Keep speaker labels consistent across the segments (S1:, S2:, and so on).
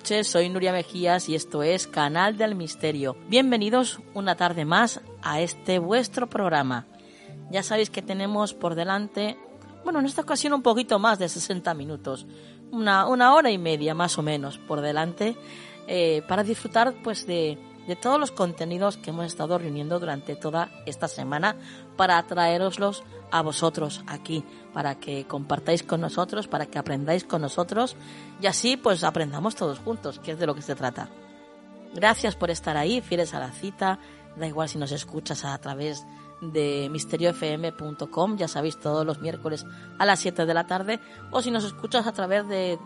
S1: Soy Nuria Mejías y esto es Canal del Misterio. Bienvenidos una tarde más a este vuestro programa. Ya sabéis que tenemos por delante, bueno, en esta ocasión un poquito más de 60 minutos, una, una hora y media más o menos por delante, eh, para disfrutar pues de, de todos los contenidos que hemos estado reuniendo durante toda esta semana para traeroslos a vosotros aquí, para que compartáis con nosotros, para que aprendáis con nosotros y así pues aprendamos todos juntos, que es de lo que se trata. Gracias por estar ahí, fieles a la cita, da igual si nos escuchas a través de misteriofm.com, ya sabéis, todos los miércoles a las 7 de la tarde, o si nos escuchas a través de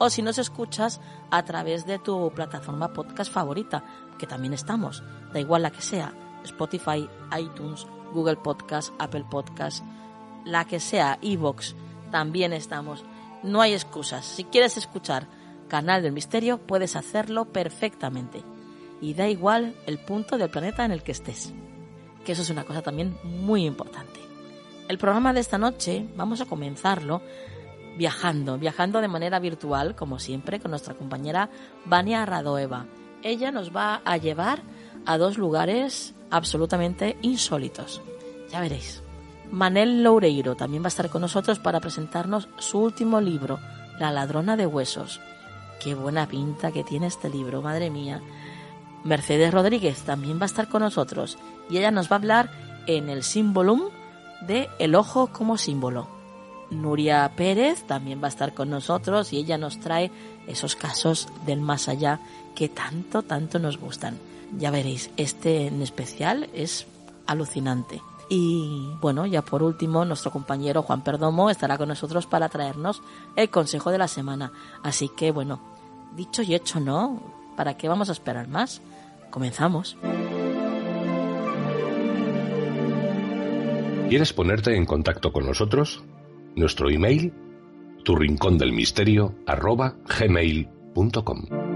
S1: o si nos escuchas a través de tu plataforma podcast favorita, que también estamos, da igual la que sea, Spotify, iTunes, Google Podcast, Apple Podcast, la que sea, Evox, también estamos. No hay excusas. Si quieres escuchar Canal del Misterio, puedes hacerlo perfectamente. Y da igual el punto del planeta en el que estés. Que eso es una cosa también muy importante. El programa de esta noche vamos a comenzarlo viajando, viajando de manera virtual, como siempre, con nuestra compañera Vania Radoeva. Ella nos va a llevar a dos lugares absolutamente insólitos. Ya veréis. Manel Loureiro también va a estar con nosotros para presentarnos su último libro, La ladrona de huesos. Qué buena pinta que tiene este libro, madre mía. Mercedes Rodríguez también va a estar con nosotros y ella nos va a hablar en el símbolo de el ojo como símbolo. Nuria Pérez también va a estar con nosotros y ella nos trae esos casos del más allá que tanto, tanto nos gustan. Ya veréis, este en especial es alucinante. Y bueno, ya por último, nuestro compañero Juan Perdomo estará con nosotros para traernos el consejo de la semana. Así que bueno, dicho y hecho, ¿no? ¿Para qué vamos a esperar más? Comenzamos.
S2: ¿Quieres ponerte en contacto con nosotros? Nuestro email, tu rincón del misterio, arroba gmail.com.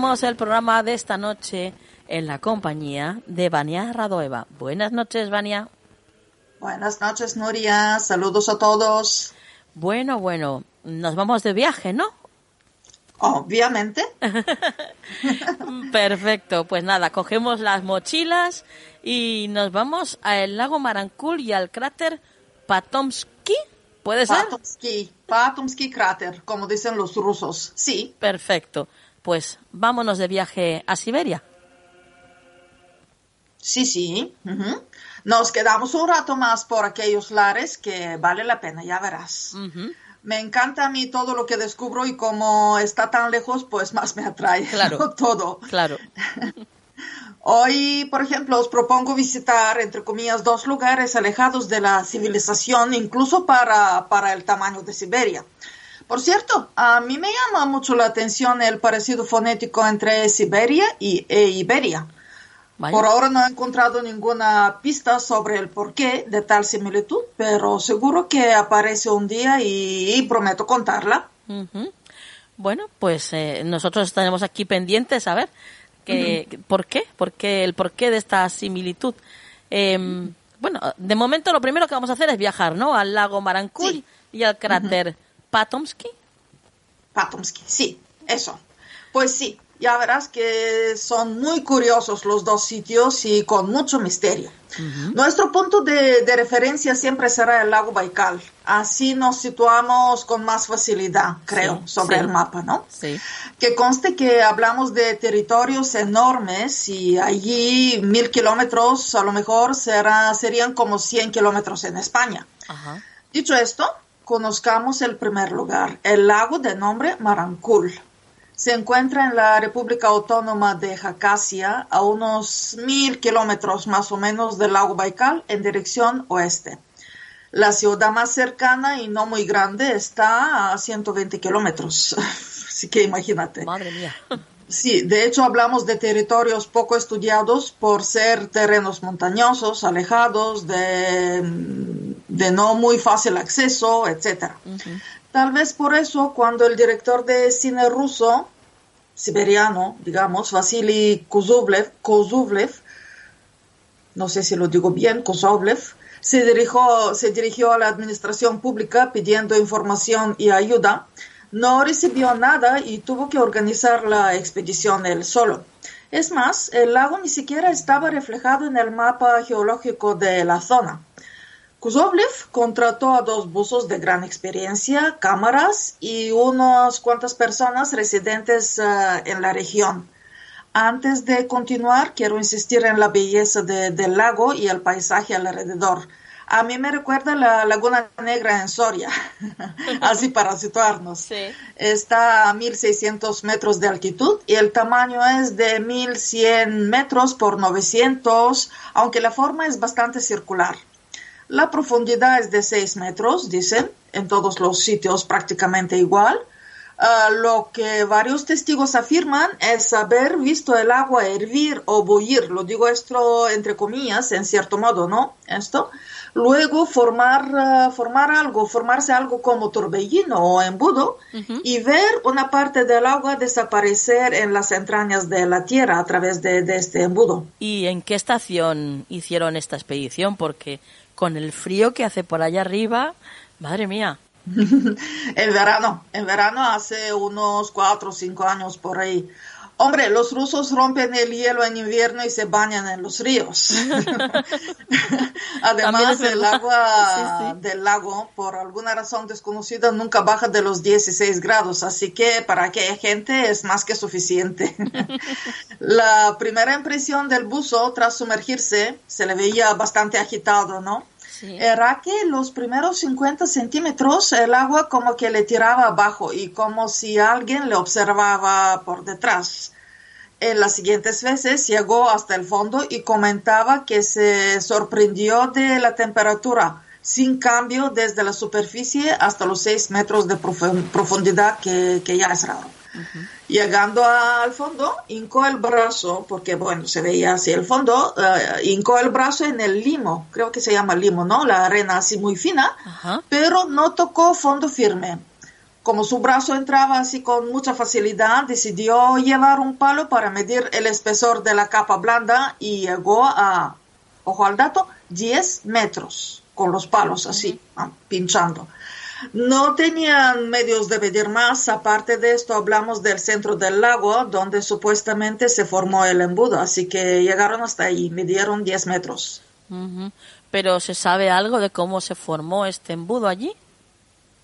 S1: Comenzamos el programa de esta noche en la compañía de Vania Radoeva. Buenas noches, Vania.
S3: Buenas noches, Nuria. Saludos a todos.
S1: Bueno, bueno, nos vamos de viaje, ¿no?
S3: Obviamente.
S1: Perfecto, pues nada, cogemos las mochilas y nos vamos al lago Marancul y al cráter Patomsky. ¿Puede ser?
S3: Patomsky, Patomsky cráter, como dicen los rusos. Sí.
S1: Perfecto pues vámonos de viaje a Siberia.
S3: Sí, sí. Nos quedamos un rato más por aquellos lares que vale la pena, ya verás. Me encanta a mí todo lo que descubro y como está tan lejos, pues más me atrae
S1: claro,
S3: todo.
S1: Claro.
S3: Hoy, por ejemplo, os propongo visitar, entre comillas, dos lugares alejados de la civilización, incluso para, para el tamaño de Siberia. Por cierto, a mí me llama mucho la atención el parecido fonético entre Siberia y e Iberia. Por ahora no he encontrado ninguna pista sobre el porqué de tal similitud, pero seguro que aparece un día y, prometo contarla.
S1: Bueno, pues eh, nosotros estaremos aquí pendientes a ver que, por qué, por qué, el porqué de esta similitud. Em, bueno, de momento lo primero que vamos a hacer es viajar, ¿no? Al lago Marancul y al cráter Patomsky.
S3: Patomsky, sí, eso. Pues sí, ya verás que son muy curiosos los dos sitios y con mucho misterio. Nuestro punto de, referencia siempre será el lago Baikal. Así nos situamos con más facilidad, creo, sobre el mapa, ¿no?
S1: Sí.
S3: Que conste que hablamos de territorios enormes y allí mil kilómetros a lo mejor será, serían como 100 kilómetros en España. Dicho esto, conozcamos el primer lugar, el lago de nombre Marancul se encuentra en la República Autónoma de Jacasia, a unos mil kilómetros más o menos del lago Baikal, en dirección oeste. La ciudad más cercana y no muy grande está a 120 kilómetros, así que imagínate.
S1: Madre mía.
S3: Sí, de hecho hablamos de territorios poco estudiados por ser terrenos montañosos, alejados, de, de no muy fácil acceso, etc. Tal vez por eso, cuando el director de cine ruso, siberiano, digamos, Vasily Kozublev, no sé si lo digo bien, Kozublev, se dirigió, se dirigió a la administración pública pidiendo información y ayuda, no recibió nada y tuvo que organizar la expedición él solo. Es más, el lago ni siquiera estaba reflejado en el mapa geológico de la zona. Kuzovlev contrató a dos buzos de gran experiencia, cámaras y unas cuantas personas residentes eh, en la región. Antes de continuar, quiero insistir en la belleza del lago y el paisaje alrededor. A mí me recuerda la Laguna Negra en Soria, así para situarnos. Está a 1600 metros de altitud y el tamaño es de 1100 metros por 900, aunque la forma es bastante circular. La profundidad es de 6 metros, dicen, en todos los sitios prácticamente igual. Ah, lo que varios testigos afirman es haber visto el agua hervir o bullir, lo digo esto entre comillas, en cierto modo, ¿no? Esto. Luego formar, ah, formar algo, formarse algo como torbellino o embudo y ver una parte del agua desaparecer en las entrañas de la tierra a través de, de este embudo.
S1: ¿Y en qué estación hicieron esta expedición? Porque con el frío que hace por allá arriba, madre mía.
S3: el verano, en verano hace unos cuatro o cinco años por ahí. Hombre, los rusos rompen el hielo en invierno y se bañan en los ríos. Además, el agua del lago, por alguna razón desconocida, nunca baja de los 16 grados, así que para aquella gente es más que suficiente. La primera impresión del buzo tras sumergirse se le veía bastante agitado, ¿no? Era que los primeros 50 centímetros el agua como que le tiraba abajo y como si alguien le observaba por detrás. En las siguientes veces llegó hasta el fondo y comentaba que se sorprendió de la temperatura sin cambio desde la superficie hasta los 6 metros de profundidad que ya es raro. Llegando al fondo, hincó el brazo, porque bueno, se veía así el fondo, uh, hincó el brazo en el limo, creo que se llama limo, ¿no? La arena así muy fina, pero no tocó fondo firme. Como su brazo entraba así con mucha facilidad, decidió llevar un palo para medir el espesor de la capa blanda y llegó a, ojo al dato, 10 metros con los palos así, ah, pinchando. No tenían medios de medir más. Aparte de esto, hablamos del centro del lago, donde supuestamente se formó el embudo. Así que llegaron hasta ahí, midieron 10 metros.
S1: ¿Pero se sabe algo de cómo se formó este embudo allí?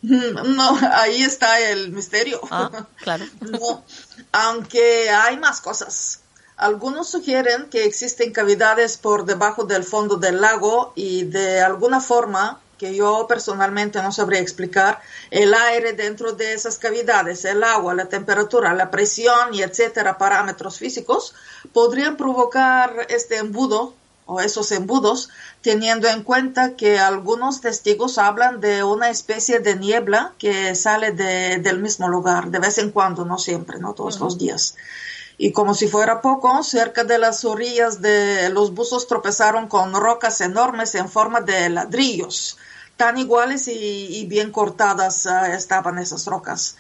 S3: No, ahí está el misterio.
S1: Ah, claro.
S3: no, aunque hay más cosas. Algunos sugieren que existen cavidades por debajo del fondo del lago y de alguna forma que yo personalmente no sabría explicar, el aire dentro de esas cavidades, el agua, la temperatura, la presión y etcétera, parámetros físicos, podrían provocar este embudo o esos embudos, teniendo en cuenta que algunos testigos hablan de una especie de niebla que sale del mismo lugar, de vez en cuando, no siempre, no todos los días. Y como si fuera poco, cerca de las orillas de los buzos tropezaron con rocas enormes en forma de ladrillos, tan iguales y, bien cortadas ah, estaban esas rocas.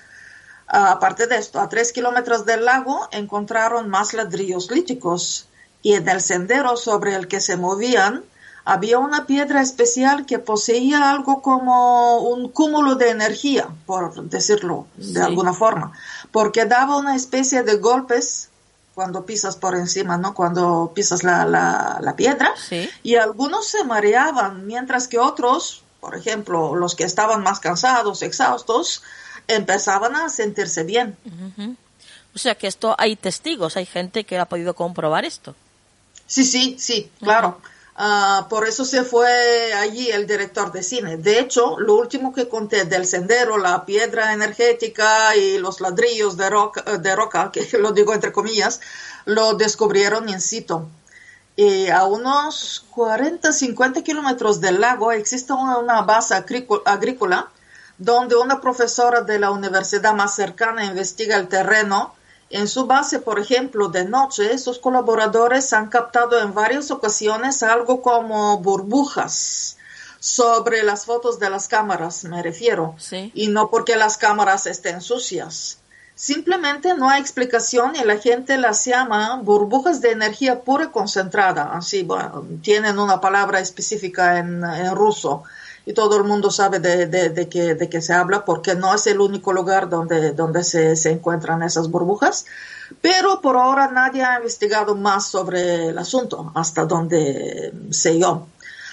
S3: Ah, aparte de esto, a tres kilómetros del lago encontraron más ladrillos líticos y en el sendero sobre el que se movían había una piedra especial que poseía algo como un cúmulo de energía, por decirlo de alguna forma, porque daba una especie de golpes cuando pisas por encima, ¿no? Cuando pisas la, la, piedra. Y algunos se mareaban, mientras que otros, por ejemplo, los que estaban más cansados, exhaustos, empezaban a sentirse bien.
S1: O sea que esto hay testigos, hay gente que ha podido comprobar esto.
S3: Sí, sí, sí, claro. Ah, por eso se fue allí el director de cine. De hecho, lo último que conté del sendero, la piedra energética y los ladrillos de roca, de roca que lo digo entre comillas, lo descubrieron in situ. Y a unos 40, 50 kilómetros del lago existe una base agrícola donde una profesora de la universidad más cercana investiga el terreno en su base, por ejemplo, de noche, sus colaboradores han captado en varias ocasiones algo como burbujas sobre las fotos de las cámaras, me refiero. Y no porque las cámaras estén sucias. Simplemente no hay explicación y la gente las llama burbujas de energía pura concentrada. Así, bueno, tienen una palabra específica en, en ruso y todo el mundo sabe de, de, que, de se habla porque no es el único lugar donde, donde se, se encuentran esas burbujas. Pero por ahora nadie ha investigado más sobre el asunto, hasta donde sé yo.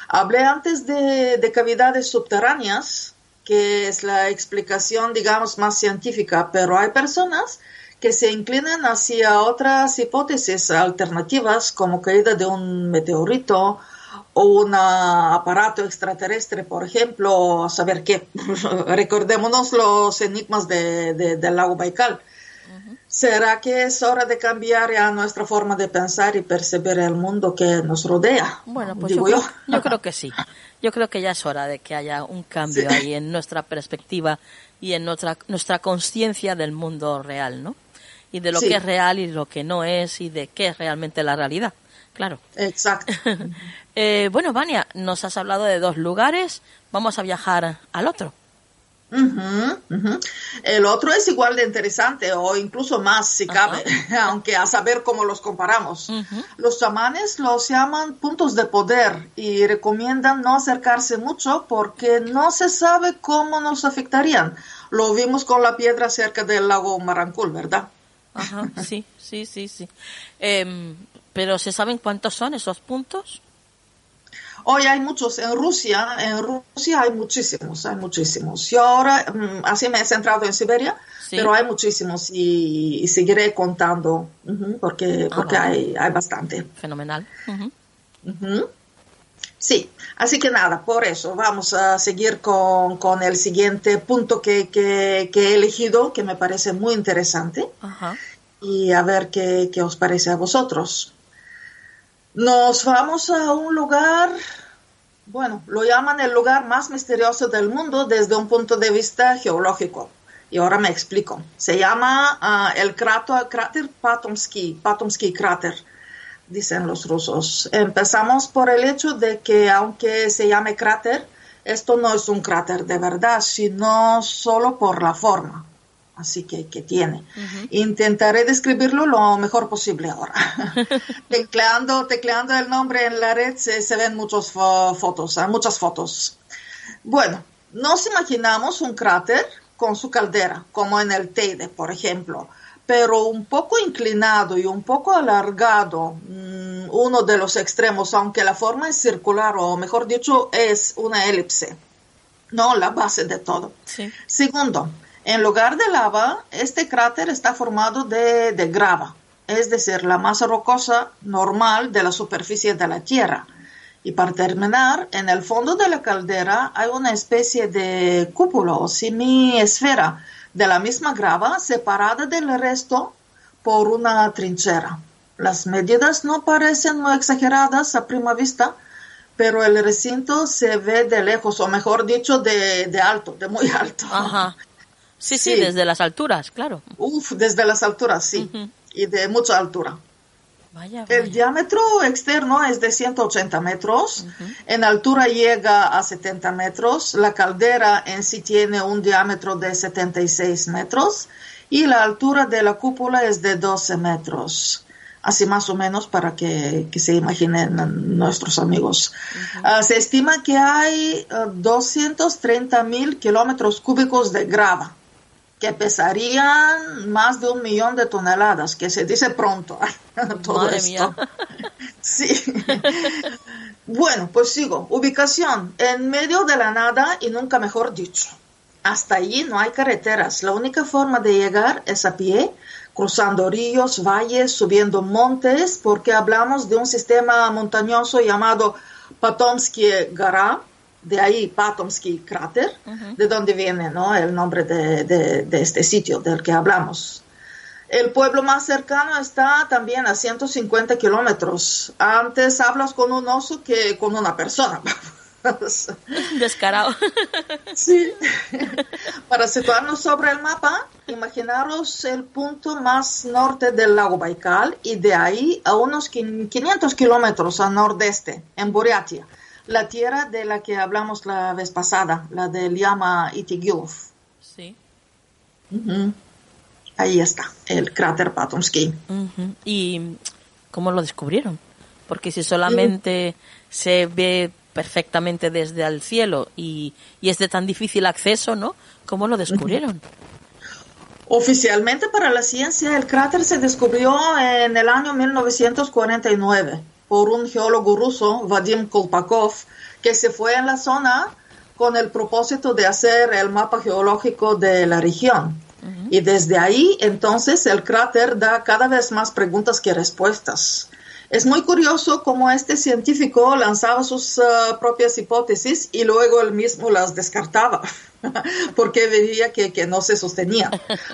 S3: Hablé antes de, de cavidades subterráneas, que es la explicación, digamos, más científica, pero hay personas que se inclinan hacia otras hipótesis alternativas, como caída de un meteorito o un aparato extraterrestre, por ejemplo, a saber qué. Recordémonos los enigmas de, del lago Baikal. ¿Será que es hora de cambiar ya nuestra forma de pensar y percibir el mundo que nos rodea?
S1: Bueno, pues yo, Creo, que sí. Yo creo que ya es hora de que haya un cambio ahí en nuestra perspectiva y en nuestra, nuestra conciencia del mundo real, ¿no? Y de lo que es real y lo que no es y de qué es realmente la realidad claro.
S3: Exacto.
S1: eh, bueno, Vania, nos has hablado de dos lugares, vamos a viajar al otro.
S3: El otro es igual de interesante o incluso más si cabe, aunque a saber cómo los comparamos. Los chamanes los llaman puntos de poder y recomiendan no acercarse mucho porque no se sabe cómo nos afectarían. Lo vimos con la piedra cerca del lago Marancul, ¿verdad?
S1: Ajá, sí, sí, sí, sí. Em, pero ¿se saben cuántos son esos puntos?
S3: Hoy hay muchos en Rusia, en Rusia hay muchísimos, hay muchísimos. Yo ahora, mm, así me he centrado en Siberia, pero hay muchísimos y, seguiré contando porque, ah, porque hay, hay bastante.
S1: Fenomenal.
S3: Sí, así que nada, por eso vamos a seguir con, con el siguiente punto que, que, que, he elegido, que me parece muy interesante, y a ver qué, qué os parece a vosotros. Nos vamos a un lugar, bueno, lo llaman el lugar más misterioso del mundo desde un punto de vista geológico. Y ahora me explico. Se llama ah, el cráter, cráter Patomsky, Patomsky cráter, dicen los rusos. Empezamos por el hecho de que aunque se llame cráter, esto no es un cráter de verdad, sino solo por la forma así que, que tiene. Intentaré describirlo lo mejor posible ahora. tecleando, tecleando el nombre en la red se, se ven muchas fotos, ¿eh? muchas fotos. Bueno, nos imaginamos un cráter con su caldera, como en el Teide, por ejemplo, pero un poco inclinado y un poco alargado, mm, uno de los extremos, aunque la forma es circular, o mejor dicho, es una elipse. No, la base de todo. Segundo, en lugar de lava, este cráter está formado de, grava, es decir, la masa rocosa normal de la superficie de la Tierra. Y para terminar, en el fondo de la caldera hay una especie de cúpula o semi-esfera de la misma grava separada del resto por una trinchera. Las medidas no parecen muy exageradas a prima vista, pero el recinto se ve de lejos, o mejor dicho, de, de alto, de muy alto.
S1: Ajá. Sí, sí, desde las alturas, claro.
S3: Uf, desde las alturas, sí, y de mucha altura.
S1: Vaya,
S3: El diámetro externo es de 180 metros, en altura llega a 70 metros, la caldera en sí tiene un diámetro de 76 metros y la altura de la cúpula es de 12 metros. Así más o menos para que, que se imaginen nuestros amigos. Ah, se estima que hay 230 mil kilómetros cúbicos de grava que pesarían más de un millón de toneladas, que se dice pronto. Todo
S1: Madre
S3: esto.
S1: mía.
S3: Sí. bueno, pues sigo. Ubicación en medio de la nada y nunca mejor dicho. Hasta allí no hay carreteras. La única forma de llegar es a pie, cruzando ríos, valles, subiendo montes, porque hablamos de un sistema montañoso llamado Patomsky Gara, de ahí Patomsky Cráter, de donde viene ¿no? el nombre de, de- de este sitio del que hablamos. El pueblo más cercano está también a 150 kilómetros. Antes hablas con un oso que con una persona.
S1: Descarado.
S3: Sí. Para situarnos sobre el mapa, imaginaros el punto más norte del lago Baikal y de ahí a unos quin- 500 kilómetros al nordeste, en Buriatia, la tierra de la que hablamos la vez pasada, la del Yama Itigilov.
S1: Sí.
S3: Ahí está, el cráter Patomsky.
S1: Ujú. ¿Y cómo lo descubrieron? Porque si solamente se ve perfectamente desde el cielo y, y es de tan difícil acceso, ¿no? ¿Cómo lo descubrieron?
S3: Oficialmente para la ciencia, el cráter se descubrió en el año 1949 por un geólogo ruso, Vadim Kolpakov, que se fue en la zona con el propósito de hacer el mapa geológico de la región. Y desde ahí, entonces, el cráter da cada vez más preguntas que respuestas. Es muy curioso cómo este científico lanzaba sus eh, propias hipótesis y luego él mismo las descartaba, porque veía que, que no se sostenía.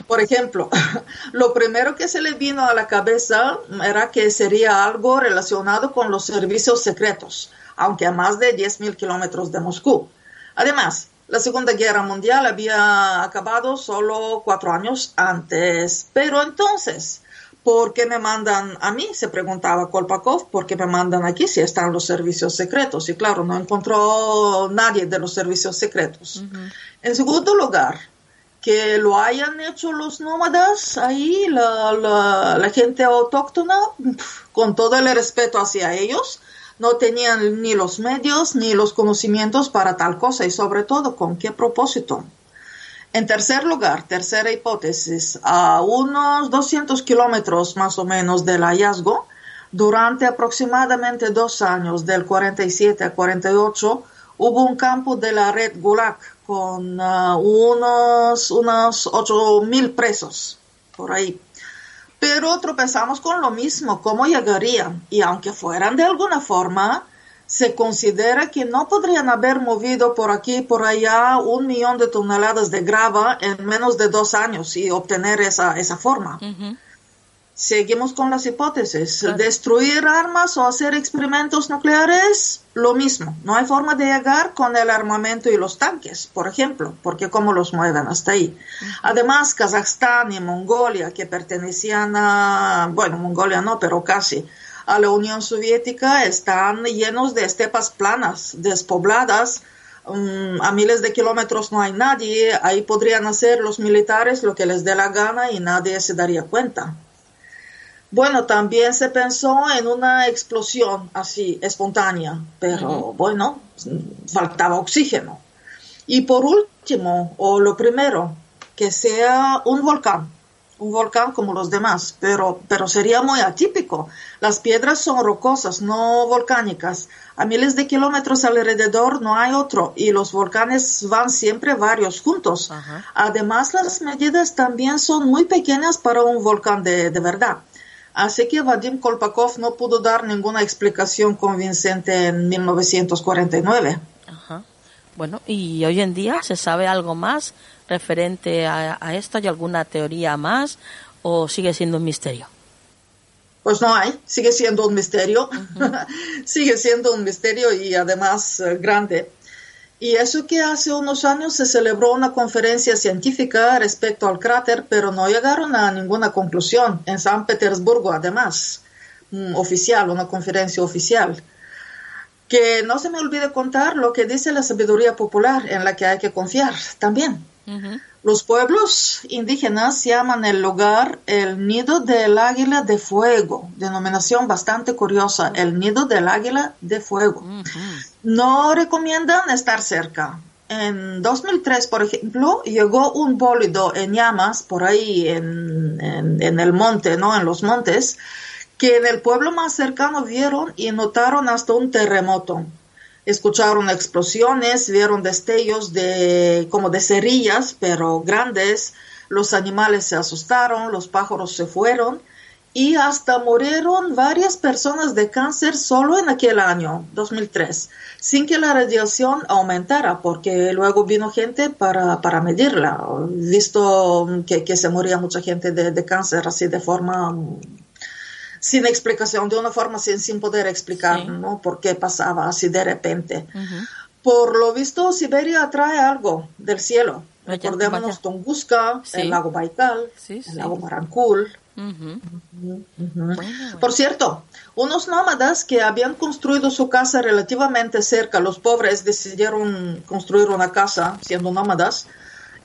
S3: Por ejemplo, lo primero que se le vino a la cabeza era que sería algo relacionado con los servicios secretos, aunque a más de 10.000 kilómetros de Moscú. Además, la Segunda Guerra Mundial había acabado solo cuatro años antes. Pero entonces, ¿por qué me mandan a mí? Se preguntaba Kolpakov, ¿por qué me mandan aquí si están los servicios secretos? Y claro, no encontró nadie de los servicios secretos. En segundo lugar, que lo hayan hecho los nómadas ahí, la, la- la gente autóctona, con todo el respeto hacia ellos, no tenían ni los medios ni los conocimientos para tal cosa y sobre todo con qué propósito. En tercer lugar, tercera hipótesis, a unos 200 kilómetros más o menos del hallazgo, durante aproximadamente dos años, del 47 a 48, hubo un campo de la red Gulag con ah, unos, unos 8.000 presos por ahí. Pero tropezamos con lo mismo, cómo llegarían. Y aunque fueran de alguna forma, se considera que no podrían haber movido por aquí y por allá un millón de toneladas de grava en menos de dos años y obtener esa, esa forma. Seguimos con las hipótesis. Destruir armas o hacer experimentos nucleares, lo mismo. No hay forma de llegar con el armamento y los tanques, por ejemplo, porque cómo los mueven hasta ahí. Además, Kazajstán y Mongolia, que pertenecían a, bueno, Mongolia no, pero casi, a la Unión Soviética, están llenos de estepas planas, despobladas. Mm, a miles de kilómetros no hay nadie. Ahí podrían hacer los militares lo que les dé la gana y nadie se daría cuenta. Bueno, también se pensó en una explosión así, espontánea, pero bueno, faltaba oxígeno. Y por último, o lo primero, que sea un volcán, un volcán como los demás, pero, pero sería muy atípico. Las piedras son rocosas, no volcánicas. A miles de kilómetros alrededor no hay otro y los volcanes van siempre varios juntos. Además, las medidas también son muy pequeñas para un volcán de, de verdad. Así que Vadim Kolpakov no pudo dar ninguna explicación convincente en 1949.
S1: Ajá. Bueno, ¿y hoy en día se sabe algo más referente a, esto? ¿Hay alguna teoría más o sigue siendo un misterio?
S3: Pues no hay, sigue siendo un misterio, sigue siendo un misterio y además eh, grande. Y eso que hace unos años se celebró una conferencia científica respecto al cráter, pero no llegaron a ninguna conclusión. En San Petersburgo, además, oficial, una conferencia oficial. Que no se me olvide contar lo que dice la sabiduría popular, en la que hay que confiar también. Los pueblos indígenas llaman el lugar el nido del águila de fuego, denominación bastante curiosa, el nido del águila de fuego. No recomiendan estar cerca. En 2003, por ejemplo, llegó un bólido en llamas por ahí en, en el monte, ¿no? En los montes, que en el pueblo más cercano vieron y notaron hasta un terremoto escucharon explosiones, vieron destellos de como de cerillas, pero grandes. Los animales se asustaron, los pájaros se fueron y hasta murieron varias personas de cáncer solo en aquel año, 2003, sin que la radiación aumentara, porque luego vino gente para, para medirla, visto que, que, se moría mucha gente de, de cáncer así de forma sin explicación, de una forma sin, sin poder explicar, ¿no? Por qué pasaba así de repente. Por lo visto, Siberia atrae algo del cielo. Recordémonos Tunguska, el lago Baikal, el lago Marancul. Por cierto, unos nómadas que habían construido su casa relativamente cerca, los pobres decidieron construir una casa siendo nómadas,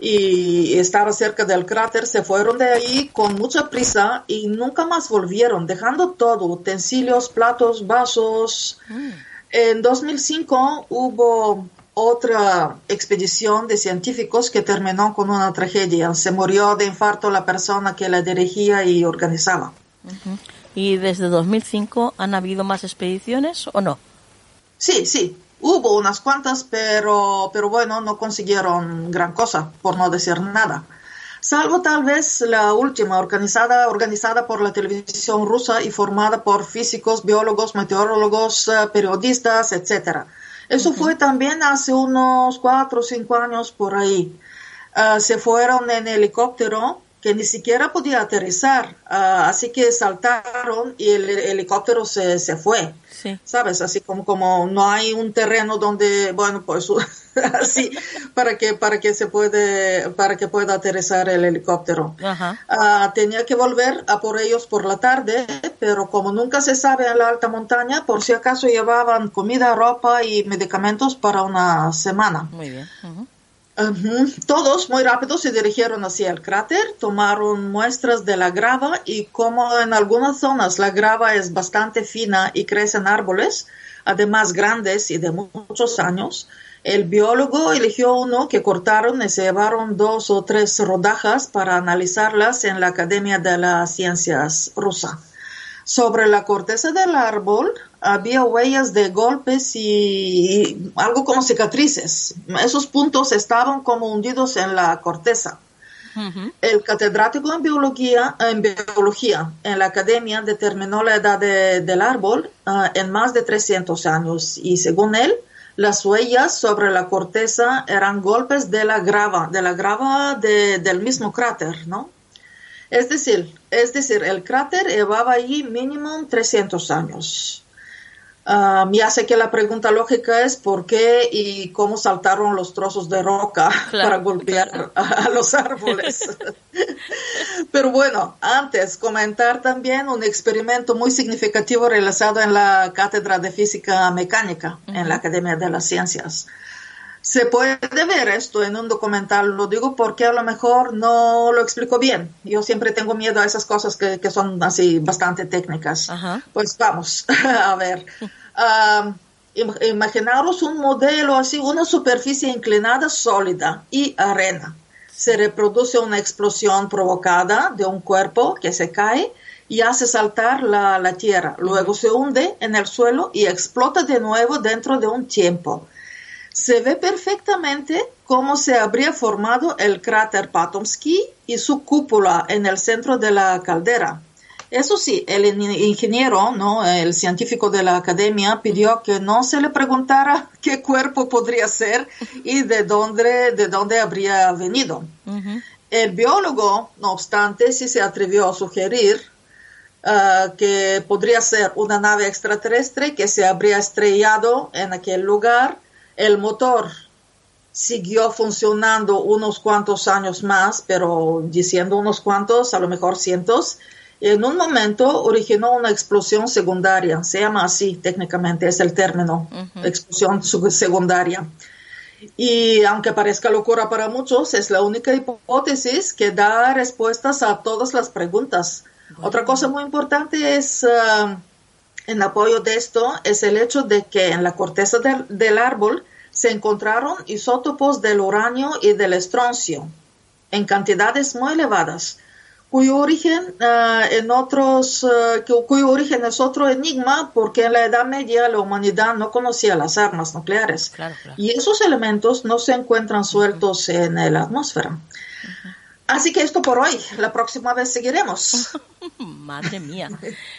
S3: y estaba cerca del cráter, se fueron de ahí con mucha prisa y nunca más volvieron, dejando todo, utensilios, platos, vasos. Mm. En 2005 hubo otra expedición de científicos que terminó con una tragedia. Se murió de infarto la persona que la dirigía y organizaba.
S1: ¿Y desde 2005 han habido más expediciones o no?
S3: Sí, sí, Hubo unas cuantas, pero, pero bueno, no consiguieron gran cosa, por no decir nada. Salvo tal vez la última, organizada, organizada por la televisión rusa y formada por físicos, biólogos, meteorólogos, eh, periodistas, etc. Eso fue también hace unos cuatro o cinco años por ahí. Eh, se fueron en helicóptero que ni siquiera podía aterrizar, eh, así que saltaron y el helicóptero se, se fue. ¿sabes? Así como, como no hay un terreno donde, bueno, pues así, para que, para que se puede, para que pueda aterrizar el helicóptero. Ah, tenía que volver a por ellos por la tarde, pero como nunca se sabe en la alta montaña, por si acaso llevaban comida, ropa y medicamentos para una semana.
S1: Muy bien.
S3: Todos muy rápido se dirigieron hacia el cráter, tomaron muestras de la grava y como en algunas zonas la grava es bastante fina y crecen árboles, además grandes y de muchos años, el biólogo eligió uno que cortaron y se llevaron dos o tres rodajas para analizarlas en la Academia de las Ciencias rusa. Sobre la corteza del árbol había huellas de golpes y, algo como cicatrices. Esos puntos estaban como hundidos en la corteza. El catedrático en biología, en biología en la academia determinó la edad del árbol ah, en más de 300 años y según él, las huellas sobre la corteza eran golpes de la grava, de la grava del mismo cráter, ¿no? Es decir, es decir, el cráter llevaba allí mínimo 300 años. Um, ya sé que la pregunta lógica es por qué y cómo saltaron los trozos de roca para golpear a, los árboles. Pero bueno, antes comentar también un experimento muy significativo realizado en la Cátedra de Física Mecánica en la Academia de las Ciencias. Se puede ver esto en un documental, lo digo porque a lo mejor no lo explico bien. Yo siempre tengo miedo a esas cosas que, que son así bastante técnicas. Pues vamos a ver. imaginaros un modelo así, una superficie inclinada sólida y arena. Se reproduce una explosión provocada de un cuerpo que se cae y hace saltar la, la tierra. Luego se hunde en el suelo y explota de nuevo dentro de un tiempo se ve perfectamente cómo se habría formado el cráter Patomsky y su cúpula en el centro de la caldera. Eso sí, el ingeniero, ¿no? el científico de la academia, pidió que no se le preguntara qué cuerpo podría ser y de dónde, de dónde habría venido. El biólogo, no obstante, sí se atrevió a sugerir uh, que podría ser una nave extraterrestre que se habría estrellado en aquel lugar. El motor siguió funcionando unos cuantos años más, pero diciendo unos cuantos, a lo mejor cientos, en un momento originó una explosión secundaria, se llama así técnicamente, es el término, explosión secundaria. Y aunque parezca locura para muchos, es la única hipótesis que da respuestas a todas las preguntas. Otra cosa muy importante es, uh, en apoyo de esto, es el hecho de que en la corteza del árbol se encontraron isótopos del uranio y del estroncio en cantidades muy elevadas cuyo origen ah, en otros ah, cuyo origen es otro enigma porque en la Edad Media la humanidad no conocía las armas nucleares y esos elementos no se encuentran sueltos en la atmósfera. Así que esto por hoy. La próxima vez seguiremos.
S1: madre mía,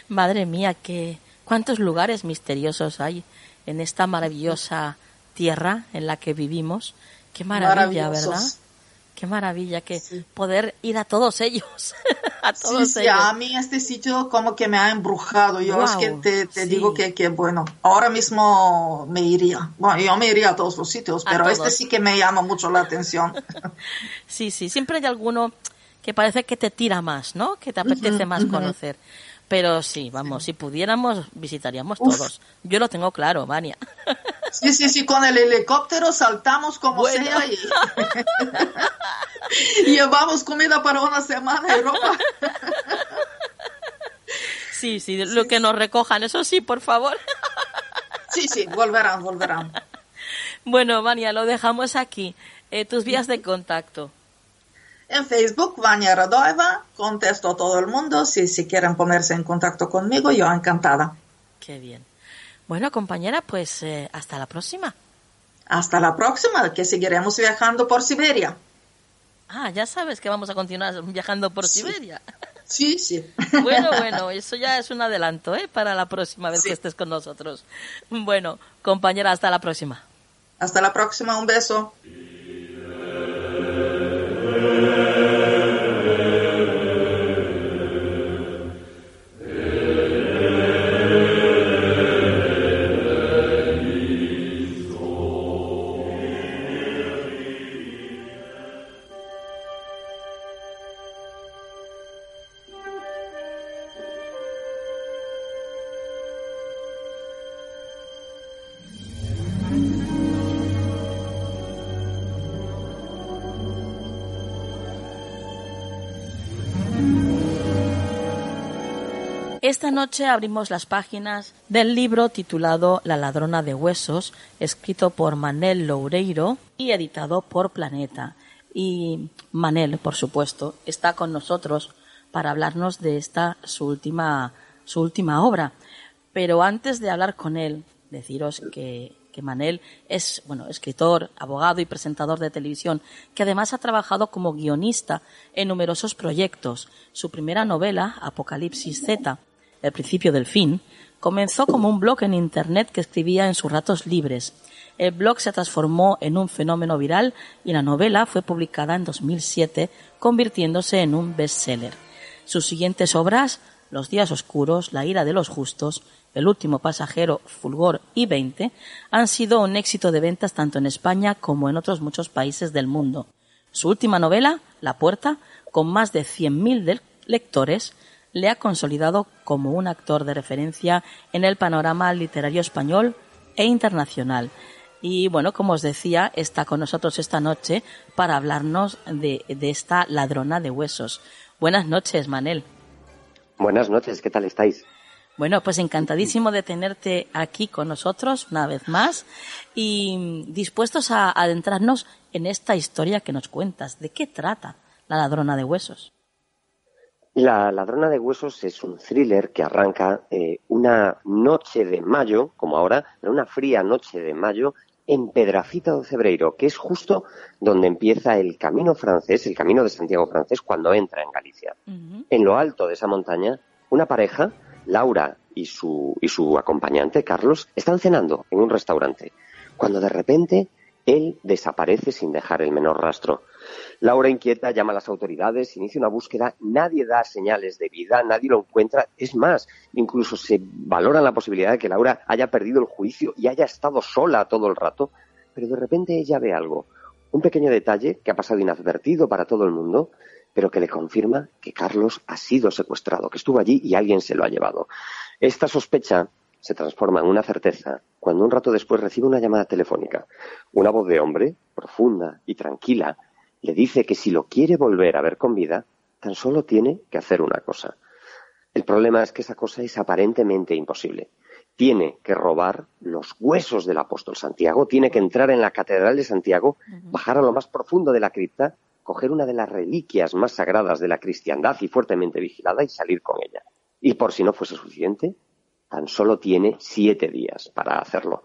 S1: madre mía, que cuántos lugares misteriosos hay en esta maravillosa tierra en la que vivimos. Qué maravilla, ¿verdad? Qué maravilla que poder ir a todos ellos. a todos
S3: sí, a mí este sitio como que me ha embrujado. Yo es que te, digo que, que, bueno, ahora mismo me iría. Bueno, yo me iría a todos los sitios, pero este sí que me llama mucho la atención.
S1: sí, sí, siempre hay alguno que parece que te tira más, ¿no? Que te apetece más conocer. Pero sí, vamos, si pudiéramos, visitaríamos todos. Yo lo tengo claro, Vania.
S3: Sí, sí, sí, con el helicóptero saltamos como sea y... llevamos comida para una semana y ropa.
S1: Sí, sí, lo que nos recojan, eso sí, por favor.
S3: Sí, sí, volverán, volverán.
S1: Bueno, Vania, lo dejamos aquí. Eh, tus vías de contacto.
S3: En Facebook, Vania Radoeva, contesto a todo el mundo. Si, si quieren ponerse en contacto conmigo, yo encantada.
S1: Qué bien. Bueno, compañera, pues eh, hasta la próxima.
S3: Hasta la próxima, que seguiremos viajando por Siberia.
S1: Ah, ya sabes que vamos a continuar viajando por Siberia.
S3: Sí, sí.
S1: Bueno, bueno, eso ya es un adelanto, ¿eh? Para la próxima vez que estés con nosotros. Bueno, compañera, hasta la próxima.
S3: Hasta la próxima, un beso. Amen.
S1: Esta noche abrimos las páginas del libro titulado La ladrona de huesos, escrito por Manel Loureiro y editado por Planeta. Y Manel, por supuesto, está con nosotros para hablarnos de esta su última, su última obra. Pero antes de hablar con él, deciros que, que Manel es, bueno, escritor, abogado y presentador de televisión, que además ha trabajado como guionista en numerosos proyectos. Su primera novela, Apocalipsis Z, el principio del fin, comenzó como un blog en Internet que escribía en sus ratos libres. El blog se transformó en un fenómeno viral y la novela fue publicada en 2007, convirtiéndose en un bestseller. Sus siguientes obras, Los días oscuros, La ira de los justos, El último pasajero, Fulgor y Veinte, han sido un éxito de ventas tanto en España como en otros muchos países del mundo. Su última novela, La puerta, con más de 100.000 lectores, le ha consolidado como un actor de referencia en el panorama literario español e internacional. Y bueno, como os decía, está con nosotros esta noche para hablarnos de, esta ladrona de huesos. Buenas noches, Manel.
S4: Buenas noches, ¿qué tal estáis?
S1: Bueno, pues encantadísimo de tenerte aquí con nosotros una vez más y dispuestos a adentrarnos en esta historia que nos cuentas. ¿De qué trata la ladrona de huesos?
S4: La ladrona de huesos es un thriller que arranca eh, una noche de mayo, como ahora, una fría noche de mayo en Pedrafita do Cebreiro, que es justo donde empieza el camino francés, el camino de Santiago francés, cuando entra en Galicia. En lo alto de esa montaña Una pareja, Laura y su, y su acompañante, Carlos, están cenando en un restaurante, cuando de repente él desaparece sin dejar el menor rastro. Laura inquieta llama a las autoridades, inicia una búsqueda, nadie da señales de vida, nadie lo encuentra. Es más, incluso se valora la posibilidad de que Laura haya perdido el juicio y haya estado sola todo el rato, pero de repente ella ve algo, un pequeño detalle que ha pasado inadvertido para todo el mundo, pero que le confirma que Carlos ha sido secuestrado, que estuvo allí y alguien se lo ha llevado. Esta sospecha se transforma en una certeza cuando un rato después recibe una llamada telefónica. Una voz de hombre, profunda y tranquila, le dice que si lo quiere volver a ver con vida, tan solo tiene que hacer una cosa. El problema es que esa cosa es aparentemente imposible. Tiene que robar los huesos del apóstol Santiago, tiene que entrar en la Catedral de Santiago, bajar a lo más profundo de la cripta, coger una de las reliquias más sagradas de la cristiandad y fuertemente vigilada y salir con ella. Y por si no fuese suficiente, tan solo tiene siete días para hacerlo.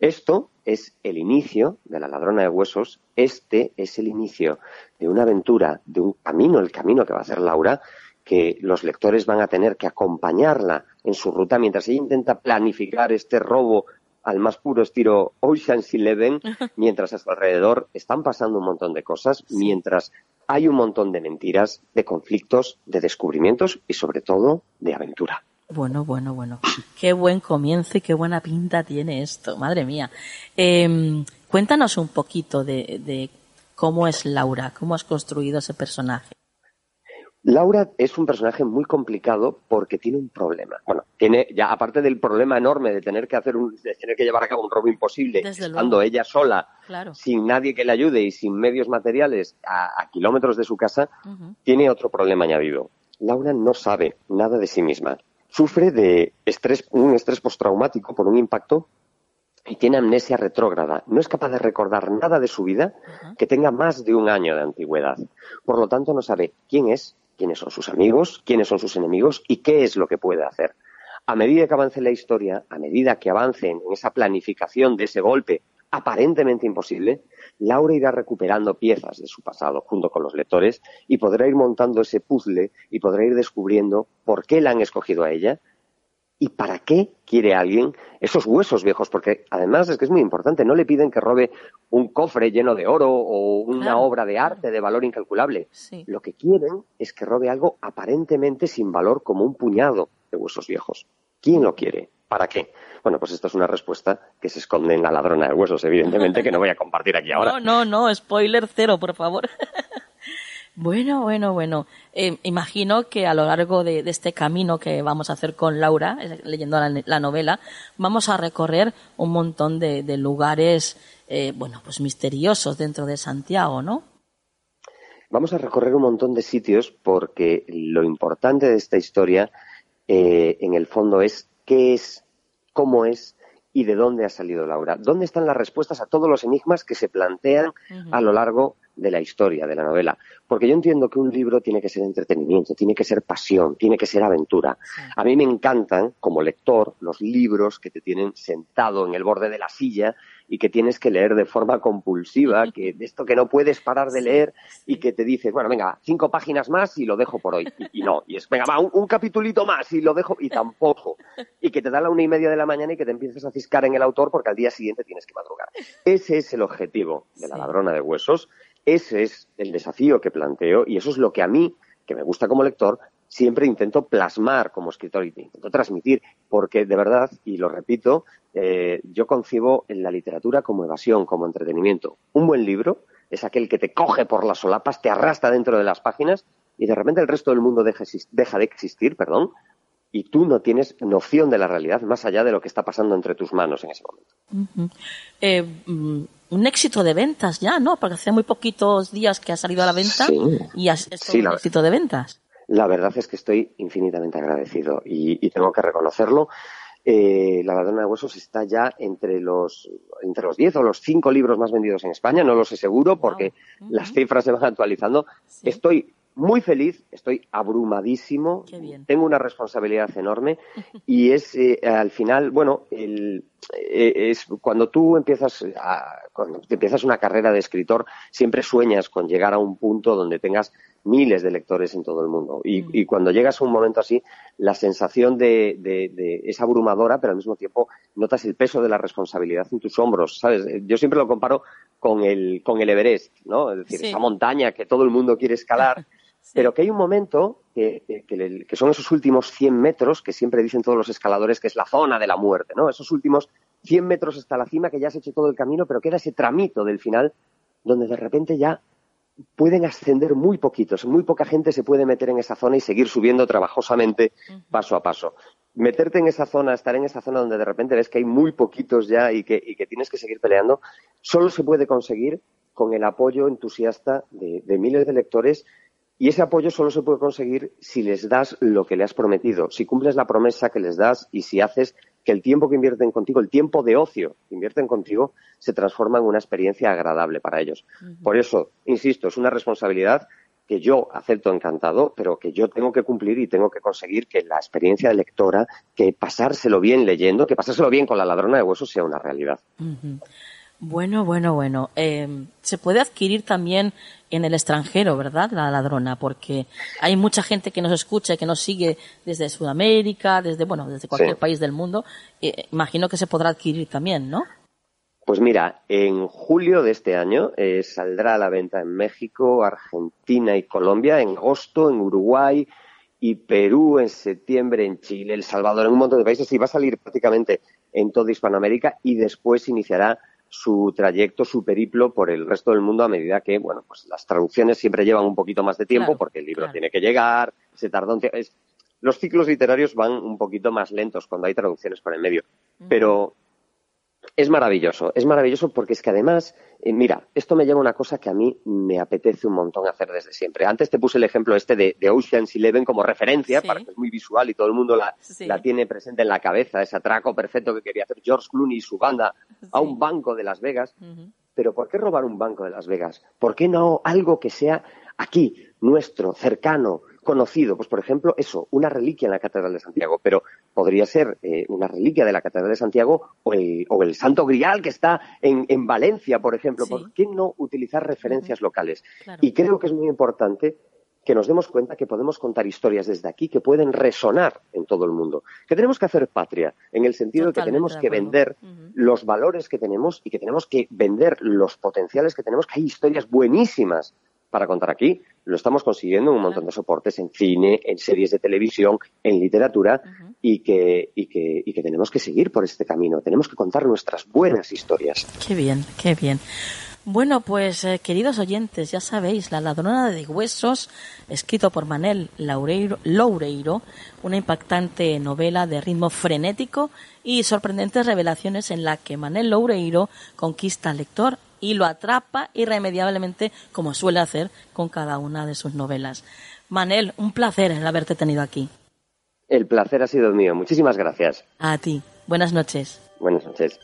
S4: Esto es el inicio de la ladrona de huesos, este es el inicio de una aventura, de un camino, el camino que va a hacer Laura, que los lectores van a tener que acompañarla en su ruta mientras ella intenta planificar este robo al más puro estilo Ocean's Eleven, mientras a su alrededor están pasando un montón de cosas, mientras hay un montón de mentiras, de conflictos, de descubrimientos y sobre todo de aventura.
S1: Bueno, bueno, bueno. Qué buen comienzo y qué buena pinta tiene esto, madre mía. Em, cuéntanos un poquito de, cómo es Laura, cómo has construido ese personaje.
S4: Laura es un personaje muy complicado porque tiene un problema. Bueno, tiene ya aparte del problema enorme de tener que hacer un, de tener que llevar a cabo un robo imposible, estando ella sola, sin nadie que le ayude y sin medios materiales a, kilómetros de su casa, tiene otro problema añadido. Laura no sabe nada de sí misma sufre de estrés, un estrés postraumático por un impacto y tiene amnesia retrógrada. No es capaz de recordar nada de su vida que tenga más de un año de antigüedad. Por lo tanto, no sabe quién es, quiénes son sus amigos, quiénes son sus enemigos y qué es lo que puede hacer. A medida que avance la historia, a medida que avance en esa planificación de ese golpe aparentemente imposible, Laura irá recuperando piezas de su pasado junto con los lectores y podrá ir montando ese puzzle y podrá ir descubriendo por qué la han escogido a ella y para qué quiere alguien esos huesos viejos, porque además es que es muy importante, no le piden que robe un cofre lleno de oro o una obra de arte de valor incalculable. Lo que quieren es que robe algo aparentemente sin valor como un puñado de huesos viejos. ¿Quién lo quiere? ¿Para qué? Bueno, pues esta es una respuesta que se esconde en la ladrona de huesos, evidentemente, que no voy a compartir aquí ahora.
S1: No, no, no, spoiler cero, por favor. Bueno, bueno, bueno. Eh, imagino que a lo largo de, este camino que vamos a hacer con Laura, leyendo la, novela, vamos a recorrer un montón de, lugares, eh, bueno, pues misteriosos dentro de Santiago, ¿no?
S4: Vamos a recorrer un montón de sitios porque lo importante de esta historia, eh, en el fondo, es qué es, cómo es y de dónde ha salido Laura. ¿Dónde están las respuestas a todos los enigmas que se plantean a lo largo de la historia, de la novela? Porque yo entiendo que un libro tiene que ser entretenimiento, tiene que ser pasión, tiene que ser aventura. A mí me encantan, como lector, los libros que te tienen sentado en el borde de la silla y que tienes que leer de forma compulsiva, que de esto que no puedes parar de leer y que te dices, bueno, venga, cinco páginas más y lo dejo por hoy. Y, no, y es, venga, va, un, capitulito más y lo dejo y tampoco. Y que te da la una y media de la mañana y que te empieces a ciscar en el autor porque al día siguiente tienes que madrugar. Ese es el objetivo de la ladrona de huesos, ese es el desafío que planteo y eso es lo que a mí, que me gusta como lector, siempre intento plasmar como escritor y intento transmitir, porque de verdad, y lo repito, eh, yo concibo en la literatura como evasión, como entretenimiento. Un buen libro es aquel que te coge por las solapas, te arrastra dentro de las páginas y de repente el resto del mundo deja, de existir, perdón, y tú no tienes noción de la realidad más allá de lo que está pasando entre tus manos en ese momento.
S1: Eh, mm, un éxito de ventas ya, ¿no? Porque hace muy poquitos días que ha salido a la venta y ha sido un éxito de ventas.
S4: La verdad es que estoy infinitamente agradecido y, tengo que reconocerlo. Eh, la ladrona de huesos está ya entre los entre los 10 o los 5 libros más vendidos en España, no lo sé seguro porque las cifras se van actualizando. Estoy muy feliz, estoy abrumadísimo, tengo una responsabilidad enorme y es eh, al final, bueno, el, eh, es cuando tú empiezas a, cuando empiezas una carrera de escritor, siempre sueñas con llegar a un punto donde tengas miles de lectores en todo el mundo. Y, mm. cuando llegas a un momento así, la sensación de, de, es abrumadora, pero al mismo tiempo notas el peso de la responsabilidad en tus hombros, ¿sabes? Yo siempre lo comparo con el, con el Everest, ¿no? Es decir, esa montaña que todo el mundo quiere escalar, pero que hay un momento que, que, que, son esos últimos 100 metros, que siempre dicen todos los escaladores que es la zona de la muerte, ¿no? Esos últimos 100 metros hasta la cima que ya has hecho todo el camino, pero queda ese tramito del final donde de repente ya pueden ascender muy poquitos, muy poca gente se puede meter en esa zona y seguir subiendo trabajosamente paso a paso. Meterte en esa zona, estar en esa zona donde de repente ves que hay muy poquitos ya y que, tienes que seguir peleando, solo se puede conseguir con el apoyo entusiasta de, de miles de lectores y ese apoyo solo se puede conseguir si les das lo que le has prometido, si cumples la promesa que les das y si haces que el tiempo que invierten contigo, el tiempo de ocio que invierten contigo, se transforma en una experiencia agradable para ellos. Por eso, insisto, es una responsabilidad que yo acepto encantado, pero que yo tengo que cumplir y tengo que conseguir que la experiencia de lectora, que pasárselo bien leyendo, que pasárselo bien con la ladrona de huesos sea una realidad.
S1: Bueno, bueno, bueno. Eh, se puede adquirir también en el extranjero, ¿verdad? La ladrona, porque hay mucha gente que nos escucha y que nos sigue desde Sudamérica, desde, bueno, desde cualquier país del mundo. Eh, imagino que se podrá adquirir también, ¿no?
S4: Pues mira, en julio de este año eh, saldrá a la venta en México, Argentina y Colombia, en agosto en Uruguay y Perú, en septiembre en Chile, El Salvador, en un montón de países y va a salir prácticamente en toda Hispanoamérica y después iniciará su trayecto, su periplo por el resto del mundo a medida que, bueno, pues las traducciones siempre llevan un poquito más de tiempo porque el libro tiene que llegar, se tarda un tiempo. Los ciclos literarios van un poquito más lentos cuando hay traducciones por el medio. Pero es maravilloso, es maravilloso porque es que además, eh, mira, esto me lleva a una cosa que a mí me apetece un montón hacer desde siempre. Antes te puse el ejemplo este de, de Ocean's Eleven como referencia, para que es muy visual y todo el mundo la, tiene presente en la cabeza, ese atraco perfecto que quería hacer George Clooney y su banda a un banco de Las Vegas. Pero ¿por qué robar un banco de Las Vegas? ¿Por qué no algo que sea aquí, nuestro, cercano, conocido, pues por ejemplo, eso, una reliquia en la Catedral de Santiago, pero podría ser eh, una reliquia de la Catedral de Santiago o el, o el Santo Grial que está en, en Valencia, por ejemplo. ¿Por qué no utilizar referencias locales? Y creo que es muy importante que nos demos cuenta que podemos contar historias desde aquí que pueden resonar en todo el mundo. Que tenemos que hacer patria, en el sentido de que tenemos que vender los valores que tenemos y que tenemos que vender los potenciales que tenemos, que hay historias buenísimas para contar aquí. Lo estamos consiguiendo en un montón de soportes, en cine, en series de televisión, en literatura, y, que, y, que, y que tenemos que seguir por este camino. Tenemos que contar nuestras buenas historias.
S1: Qué bien, qué bien. Bueno, pues eh, queridos oyentes, ya sabéis, La ladrona de huesos, escrito por Manel Laureiro, Loureiro, una impactante novela de ritmo frenético y sorprendentes revelaciones en la que Manel Loureiro conquista al lector y lo atrapa irremediablemente como suele hacer con cada una de sus novelas. Manel, un placer el haberte tenido aquí.
S4: El placer ha sido mío. Muchísimas gracias.
S1: A ti. Buenas noches.
S4: Buenas noches.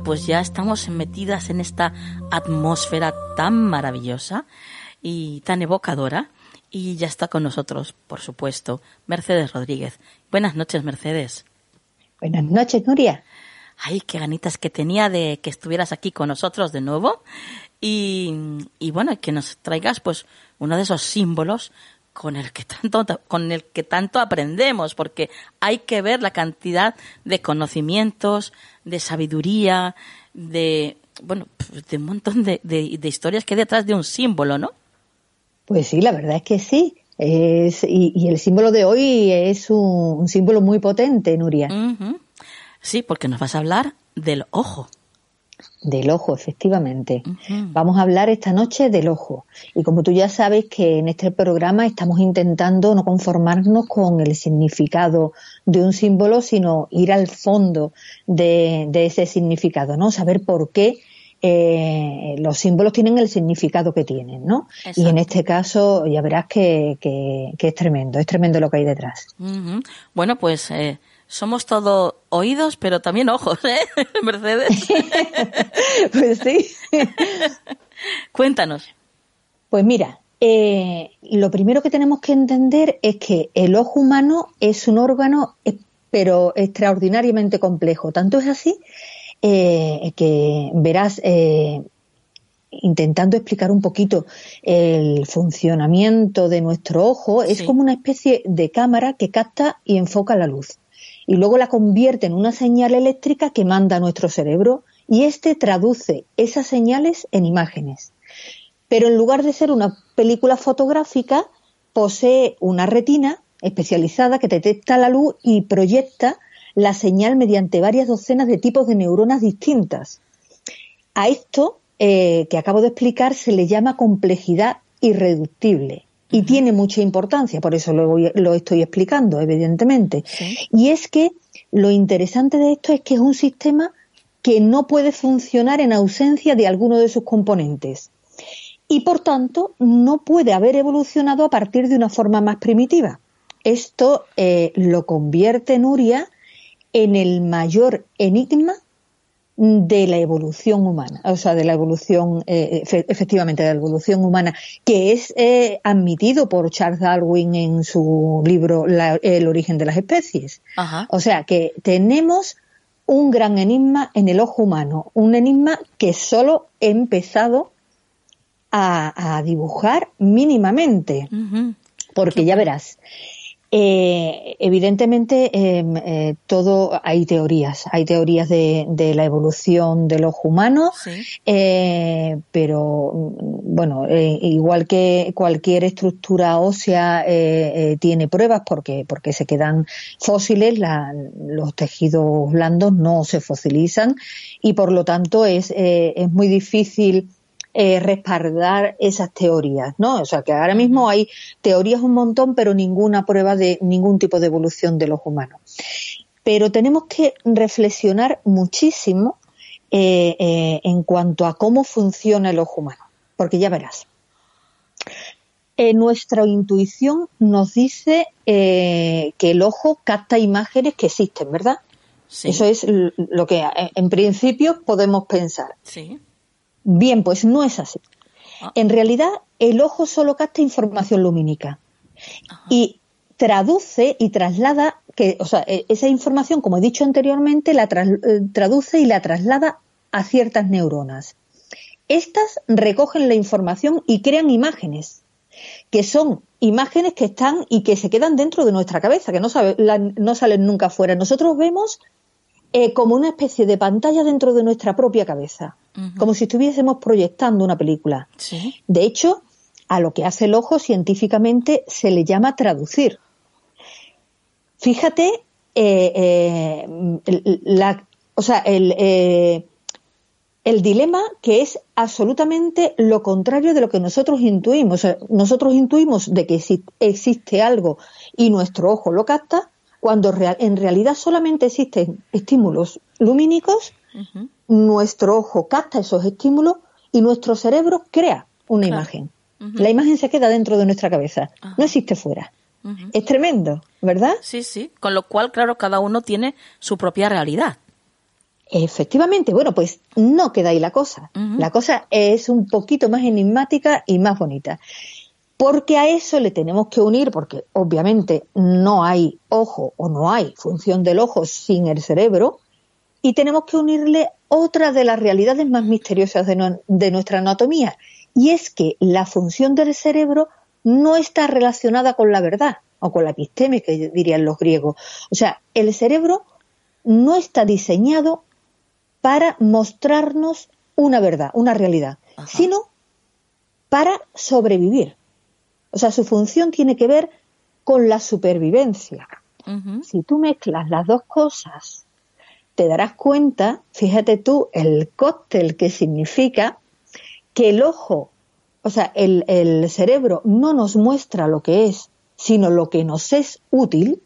S1: Bueno, pues ya estamos metidas en esta atmósfera tan maravillosa y tan evocadora. Y ya está con nosotros, por supuesto, Mercedes Rodríguez. Buenas noches, Mercedes.
S5: Buenas noches, Nuria.
S1: Ay, qué ganitas que tenía de que estuvieras aquí con nosotros de nuevo. Y, y bueno, que nos traigas pues uno de esos símbolos con el que tanto con el que tanto aprendemos porque hay que ver la cantidad de conocimientos de sabiduría de bueno de un montón de, historias que hay detrás de un símbolo no
S5: pues sí la verdad es que sí. Es, y, el símbolo de hoy es un, símbolo muy potente Nuria.
S1: Sí porque nos vas a hablar del ojo
S5: del ojo, efectivamente. Vamos a hablar esta noche del ojo. Y como tú ya sabes que en este programa estamos intentando no conformarnos con el significado de un símbolo, sino ir al fondo de, ese significado, ¿no? Saber por qué eh, los símbolos tienen el significado que tienen, ¿no? Y en este caso ya verás que, es tremendo, es tremendo lo que hay detrás.
S1: Bueno, pues eh, somos todo oídos, pero también ojos, ¿eh? Mercedes.
S5: pues sí.
S1: Cuéntanos.
S5: Pues mira, eh, lo primero que tenemos que entender es que el ojo humano es un órgano, eh, pero extraordinariamente complejo. Tanto es así eh, que verás, intentando explicar un poquito el funcionamiento de nuestro ojo, es como una especie de cámara que capta y enfoca la luz y luego la convierte en una señal eléctrica que manda a nuestro cerebro y éste traduce esas señales en imágenes. Pero en lugar de ser una película fotográfica, posee una retina especializada que detecta la luz y proyecta la señal mediante varias docenas de tipos de neuronas distintas. A esto eh, que acabo de explicar se le llama complejidad irreductible y tiene mucha importancia, por eso lo, lo estoy explicando, evidentemente. Y es que lo interesante de esto es que es un sistema que no puede funcionar en ausencia de alguno de sus componentes y por tanto no puede haber evolucionado a partir de una forma más primitiva. Esto eh, lo convierte Nuria en el mayor enigma de la evolución humana, o sea, de la evolución, eh, efectivamente, de la evolución humana, que es eh, admitido por Charles Darwin en su libro El origen de las especies. O sea, que tenemos un gran enigma en el ojo humano, un enigma que solo he empezado a, dibujar mínimamente. Porque ya verás, eh, evidentemente, em, eh, todo hay teorías, hay teorías de, la evolución del ojo humano, eh, pero mm, bueno, eh, igual que cualquier estructura ósea tiene pruebas porque porque se quedan fósiles, los tejidos blandos no se fosilizan y por lo tanto es es muy difícil eh, respaldar esas teorías, ¿no? O sea que ahora mismo hay teorías un montón, pero ninguna prueba de ningún tipo de evolución de los humanos. Pero tenemos que reflexionar muchísimo eh, eh, en cuanto a cómo funciona el ojo humano, porque ya verás. nuestra intuición nos dice que el ojo capta imágenes que existen, ¿verdad? Eso es lo que en principio podemos pensar.
S1: Sí.
S5: Bien, pues no es así. Ah. En realidad, el ojo solo capta información lumínica y traduce y traslada, que, o sea, e, esa información, como he dicho anteriormente, la eh, traduce y la traslada a ciertas neuronas. Estas recogen la información y crean imágenes, que son imágenes que están y que se quedan dentro de nuestra cabeza, que no, no salen nunca fuera. Nosotros vemos eh, como una especie de pantalla dentro de nuestra propia cabeza, como si estuviésemos proyectando una película. De hecho, a lo que hace el ojo científicamente se le llama traducir. Fíjate, eh, eh, la, o sea, el, el dilema que es absolutamente lo contrario de lo que nosotros intuimos. nosotros intuimos de que existe algo y nuestro ojo lo capta, cuando en realidad solamente existen estímulos lumínicos, nuestro ojo capta esos estímulos y nuestro cerebro crea una imagen. La imagen se queda dentro de nuestra cabeza, no existe fuera. Es tremendo, ¿verdad?
S1: Sí, sí. Con lo cual, claro, cada uno tiene su propia realidad.
S5: Efectivamente, bueno, pues no queda ahí la cosa. La cosa es un poquito más enigmática y más bonita porque a eso le tenemos que unir, porque obviamente no hay ojo o no hay función del ojo sin el cerebro, y tenemos que unirle otra de las realidades más misteriosas de, nuestra anatomía, y es que la función del cerebro no está relacionada con la verdad o con la episteme, que dirían los griegos. O sea, el cerebro no está diseñado para mostrarnos una verdad, una realidad, sino para sobrevivir. O sea, su función tiene que ver con la supervivencia. Si tú mezclas las dos cosas, te darás cuenta, fíjate tú, el cóctel que significa que el ojo, o sea, el, el cerebro no nos muestra lo que es, sino lo que nos es útil,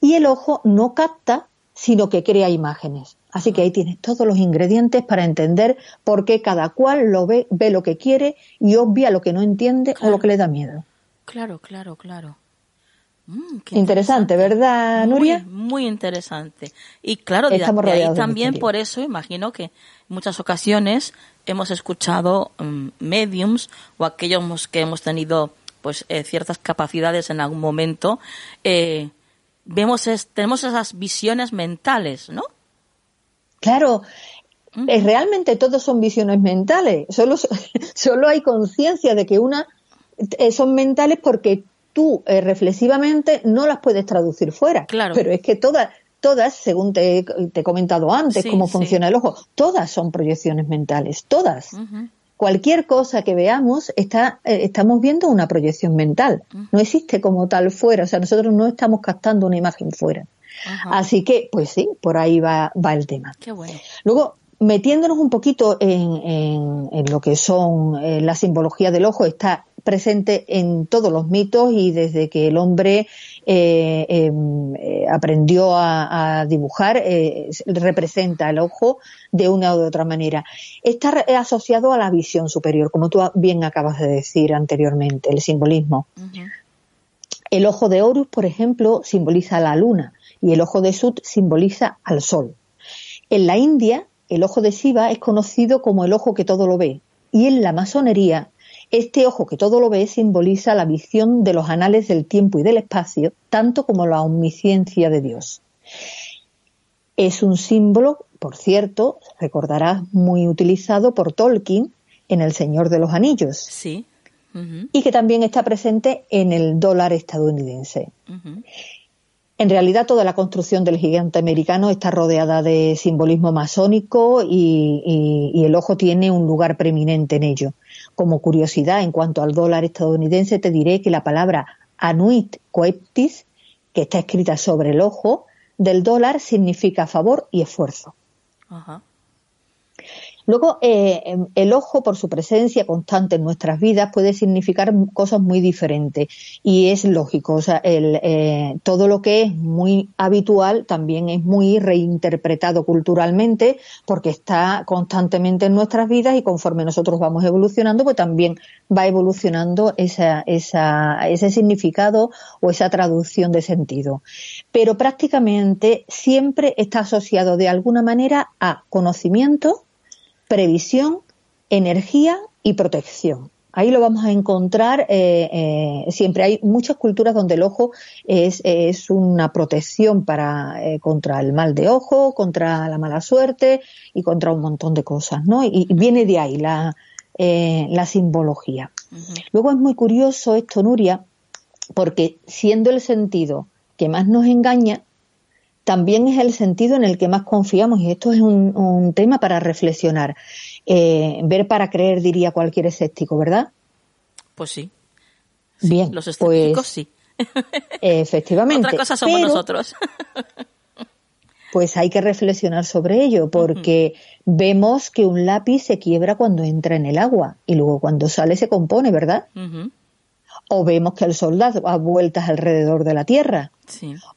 S5: y el ojo no capta, sino que crea imágenes. Así que ahí tienes todos los ingredientes para entender por qué cada cual lo ve, ve lo que quiere y obvia lo que no entiende o lo que le da miedo.
S1: Claro, claro, claro.
S5: Mm, interesante, ¿verdad, Nuria?
S1: Muy, interesante. Y claro, de, ahí también por eso imagino que en muchas ocasiones hemos escuchado mm, mediums o aquellos que hemos tenido pues eh, ciertas capacidades en algún momento, eh, vemos tenemos esas visiones mentales, ¿no?
S5: Claro, mm. eh, realmente todos son visiones mentales. Solo, solo hay conciencia de que una son mentales porque tú eh, reflexivamente no las puedes traducir fuera.
S1: Claro.
S5: Pero es que todas, todas, según te, he comentado antes, cómo funciona el ojo, todas son proyecciones mentales, todas. Cualquier cosa que veamos, está, eh, estamos viendo una proyección mental. No existe como tal fuera, o sea, nosotros no estamos captando una imagen fuera. Así que, pues sí, por ahí va, va el tema.
S1: Qué bueno.
S5: Luego, metiéndonos un poquito en, en, lo que son eh, la simbología del ojo, está presente en todos los mitos y desde que el hombre eh, em, eh, aprendió a, dibujar, eh, representa el ojo de una u otra manera. Está asociado a la visión superior, como tú bien acabas de decir anteriormente, el simbolismo. El ojo de Horus, por ejemplo, simboliza la luna y el ojo de Sut simboliza al sol. En la India, el ojo de Shiva es conocido como el ojo que todo lo ve y en la masonería este ojo que todo lo ve simboliza la visión de los anales del tiempo y del espacio, tanto como la omnisciencia de Dios. Es un símbolo, por cierto, recordarás, muy utilizado por Tolkien en El Señor de los Anillos.
S1: Sí.
S5: Y que también está presente en el dólar estadounidense. En realidad toda la construcción del gigante americano está rodeada de simbolismo masónico y, el ojo tiene un lugar preeminente en ello. Como curiosidad, en cuanto al dólar estadounidense, te diré que la palabra anuit coeptis, que está escrita sobre el ojo, del dólar significa favor y esfuerzo. Ajá. Luego, eh, em, el ojo, por su presencia constante en nuestras vidas, puede significar cosas muy diferentes y es lógico. O sea, el, eh, todo lo que es muy habitual también es muy reinterpretado culturalmente porque está constantemente en nuestras vidas y conforme nosotros vamos evolucionando, pues también va evolucionando esa, esa, ese significado o esa traducción de sentido. Pero prácticamente siempre está asociado de alguna manera a conocimiento, previsión, energía y protección. Ahí lo vamos a encontrar eh, eh, siempre. Hay muchas culturas donde el ojo es, es una protección para eh, contra el mal de ojo, contra la mala suerte y contra un montón de cosas, ¿no? Y, viene de ahí la, la simbología. Luego es muy curioso esto, Nuria, porque siendo el sentido que más nos engaña, también es el sentido en el que más confiamos y esto es un, tema para reflexionar. Eh, ver para creer, diría cualquier escéptico, ¿verdad?
S1: Pues sí.
S5: Bien,
S1: los escépticos pues, sí.
S5: Efectivamente.
S1: Otra cosa somos nosotros.
S5: pues hay que reflexionar sobre ello, porque vemos que un lápiz se quiebra cuando entra en el agua y luego cuando sale se compone, ¿verdad? O vemos que el sol da vueltas alrededor de la Tierra.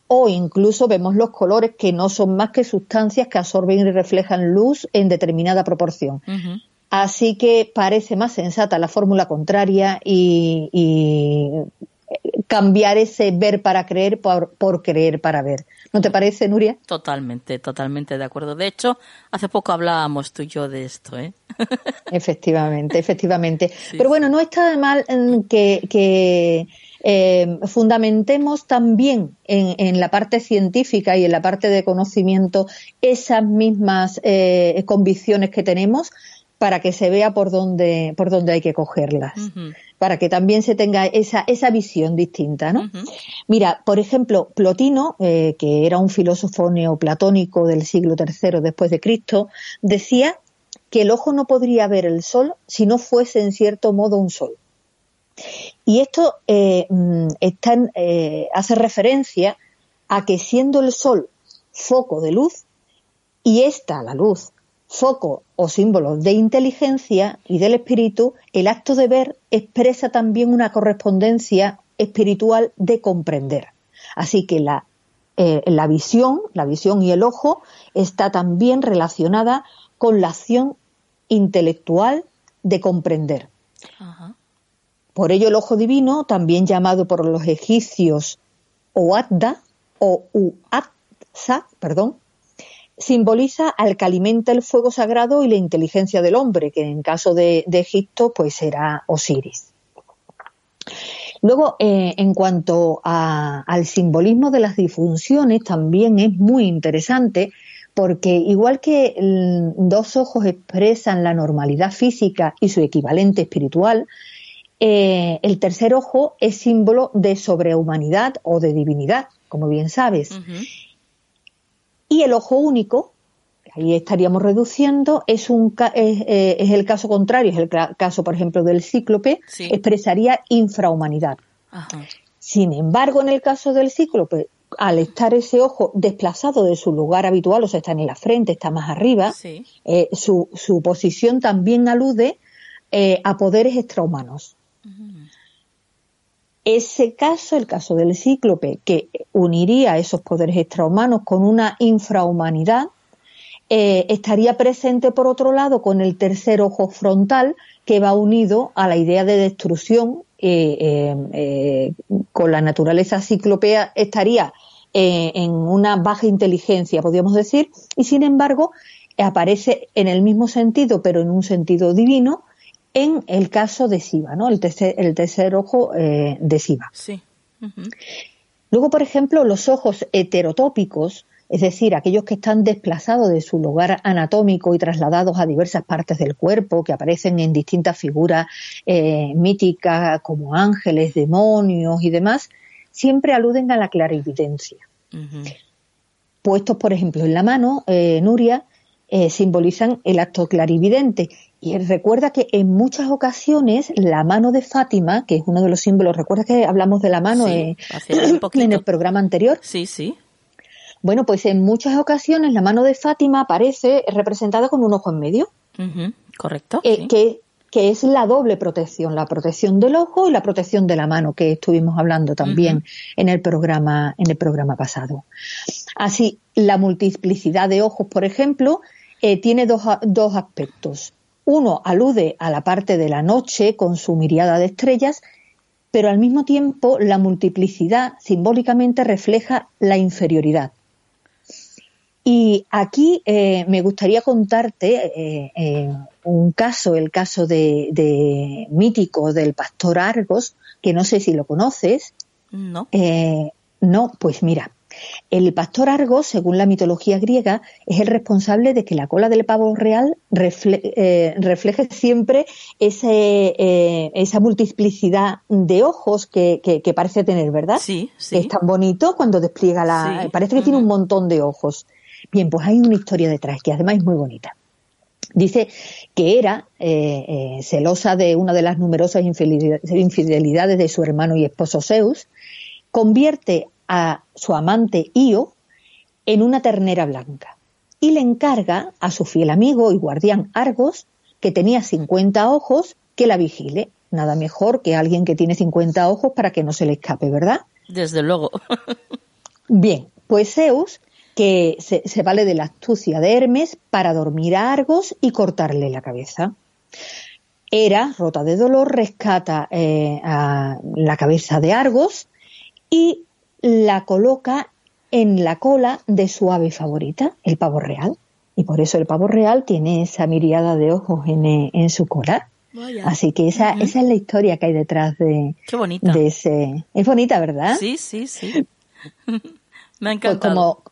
S5: O incluso vemos los colores que no son más que sustancias que absorben y reflejan luz en determinada proporción. Así que parece más sensata la fórmula contraria y, cambiar ese ver para creer por creer para ver. ¿No te parece, Nuria?
S1: Totalmente, totalmente de acuerdo. De hecho, hace poco hablábamos tú y yo de esto, ¿eh?
S5: efectivamente, efectivamente. Pero bueno, no está de mal que, eh, fundamentemos también en, la parte científica y en la parte de conocimiento esas mismas eh, convicciones que tenemos para que se vea por dónde, por dónde hay que cogerlas. Para que también se tenga esa, esa visión distinta, ¿no? Mira, por ejemplo, Plotino, eh, que era un filósofo neoplatónico del siglo III después de Cristo, decía que el ojo no podría ver el sol si no fuese en cierto modo un sol. Y esto eh, mm, eh, hace referencia a que siendo el sol foco de luz y esta, la luz, foco o símbolo de inteligencia y del espíritu, el acto de ver expresa también una correspondencia espiritual de comprender. Así que la, eh, la visión, la visión y el ojo está también relacionada con la acción intelectual de comprender. Por ello el ojo divino, también llamado por los egipcios Oadda o Uatza, perdón, simboliza al que alimenta el fuego sagrado y la inteligencia del hombre, que en caso de, Egipto pues será Osiris. Luego, eh, en cuanto al simbolismo de las disfunciones, también es muy interesante porque igual que dos ojos expresan la normalidad física y su equivalente espiritual, eh, el tercer ojo es símbolo de sobrehumanidad o de divinidad, como bien sabes. Y el ojo único, ahí estaríamos reduciendo, es, un, eh, es, el caso contrario, es el caso, por ejemplo, del cíclope, expresaría infrahumanidad. Sin embargo, en el caso del cíclope, al estar ese ojo desplazado de su lugar habitual, o sea, está en la frente, está más arriba, eh, su, su, posición también alude eh, a poderes extrahumanos. Ese caso, el caso del cíclope, que uniría esos poderes extrahumanos con una infrahumanidad, eh, estaría presente, por otro lado, con el tercer ojo frontal, que va unido a la idea de destrucción. Eh, eh, con la naturaleza ciclopea estaría en una baja inteligencia, podríamos decir, y sin embargo aparece en el mismo sentido, pero en un sentido divino, en el caso de Siva, ¿no? El tercer, el tercer ojo eh, de Siva.
S1: Sí.
S5: Luego, por ejemplo, los ojos heterotópicos, es decir, aquellos que están desplazados de su lugar anatómico y trasladados a diversas partes del cuerpo, que aparecen en distintas figuras eh, míticas como ángeles, demonios y demás, siempre aluden a la clarividencia. Puestos, por ejemplo, en la mano, eh, Nuria, simbolizan el acto clarividente y recuerda que en muchas ocasiones la mano de Fátima, que es uno de los símbolos, recuerda que hablamos de la mano en, el programa anterior.
S1: Sí, sí.
S5: Bueno, pues en muchas ocasiones la mano de Fátima aparece representada con un ojo en medio.
S1: Correcto.
S5: Eh, que, que, es la doble protección, la protección del ojo y la protección de la mano, que estuvimos hablando también en el programa, en el programa pasado. Así, la multiplicidad de ojos, por ejemplo, eh, tiene dos, dos aspectos. Uno alude a la parte de la noche con su miriada de estrellas, pero al mismo tiempo la multiplicidad simbólicamente refleja la inferioridad. Y aquí eh, me gustaría contarte eh, eh, un caso, el caso de, mítico del pastor Argos, que no sé si lo conoces.
S1: No.
S5: no, pues mira, el pastor Argos, según la mitología griega, es el responsable de que la cola del pavo real eh, refleje siempre eh, esa multiplicidad de ojos que, parece tener, ¿verdad?
S1: Sí, sí.
S5: Es tan bonito cuando despliega la... Parece que tiene un montón de ojos. Bien, pues hay una historia detrás que además es muy bonita. Dice que era eh, celosa de una de las numerosas infidelidades de su hermano y esposo Zeus, convierte a su amante Io en una ternera blanca y le encarga a su fiel amigo y guardián Argos, que tenía 50 ojos, que la vigile. Nada mejor que alguien que tiene 50 ojos para que no se le escape, ¿verdad?
S1: Desde luego.
S5: Bien, pues Zeus, que se, vale de la astucia de Hermes para dormir a Argos y cortarle la cabeza. Hera, rota de dolor, rescata eh, a la cabeza de Argos y la coloca en la cola de su ave favorita, el pavo real. Y por eso el pavo real tiene esa miriada de ojos en, eh, su cola. Así que esa, esa es la historia que hay detrás de, de ese. Es bonita, ¿verdad?
S1: Sí, sí, sí. Me ha pues encantado.
S5: como,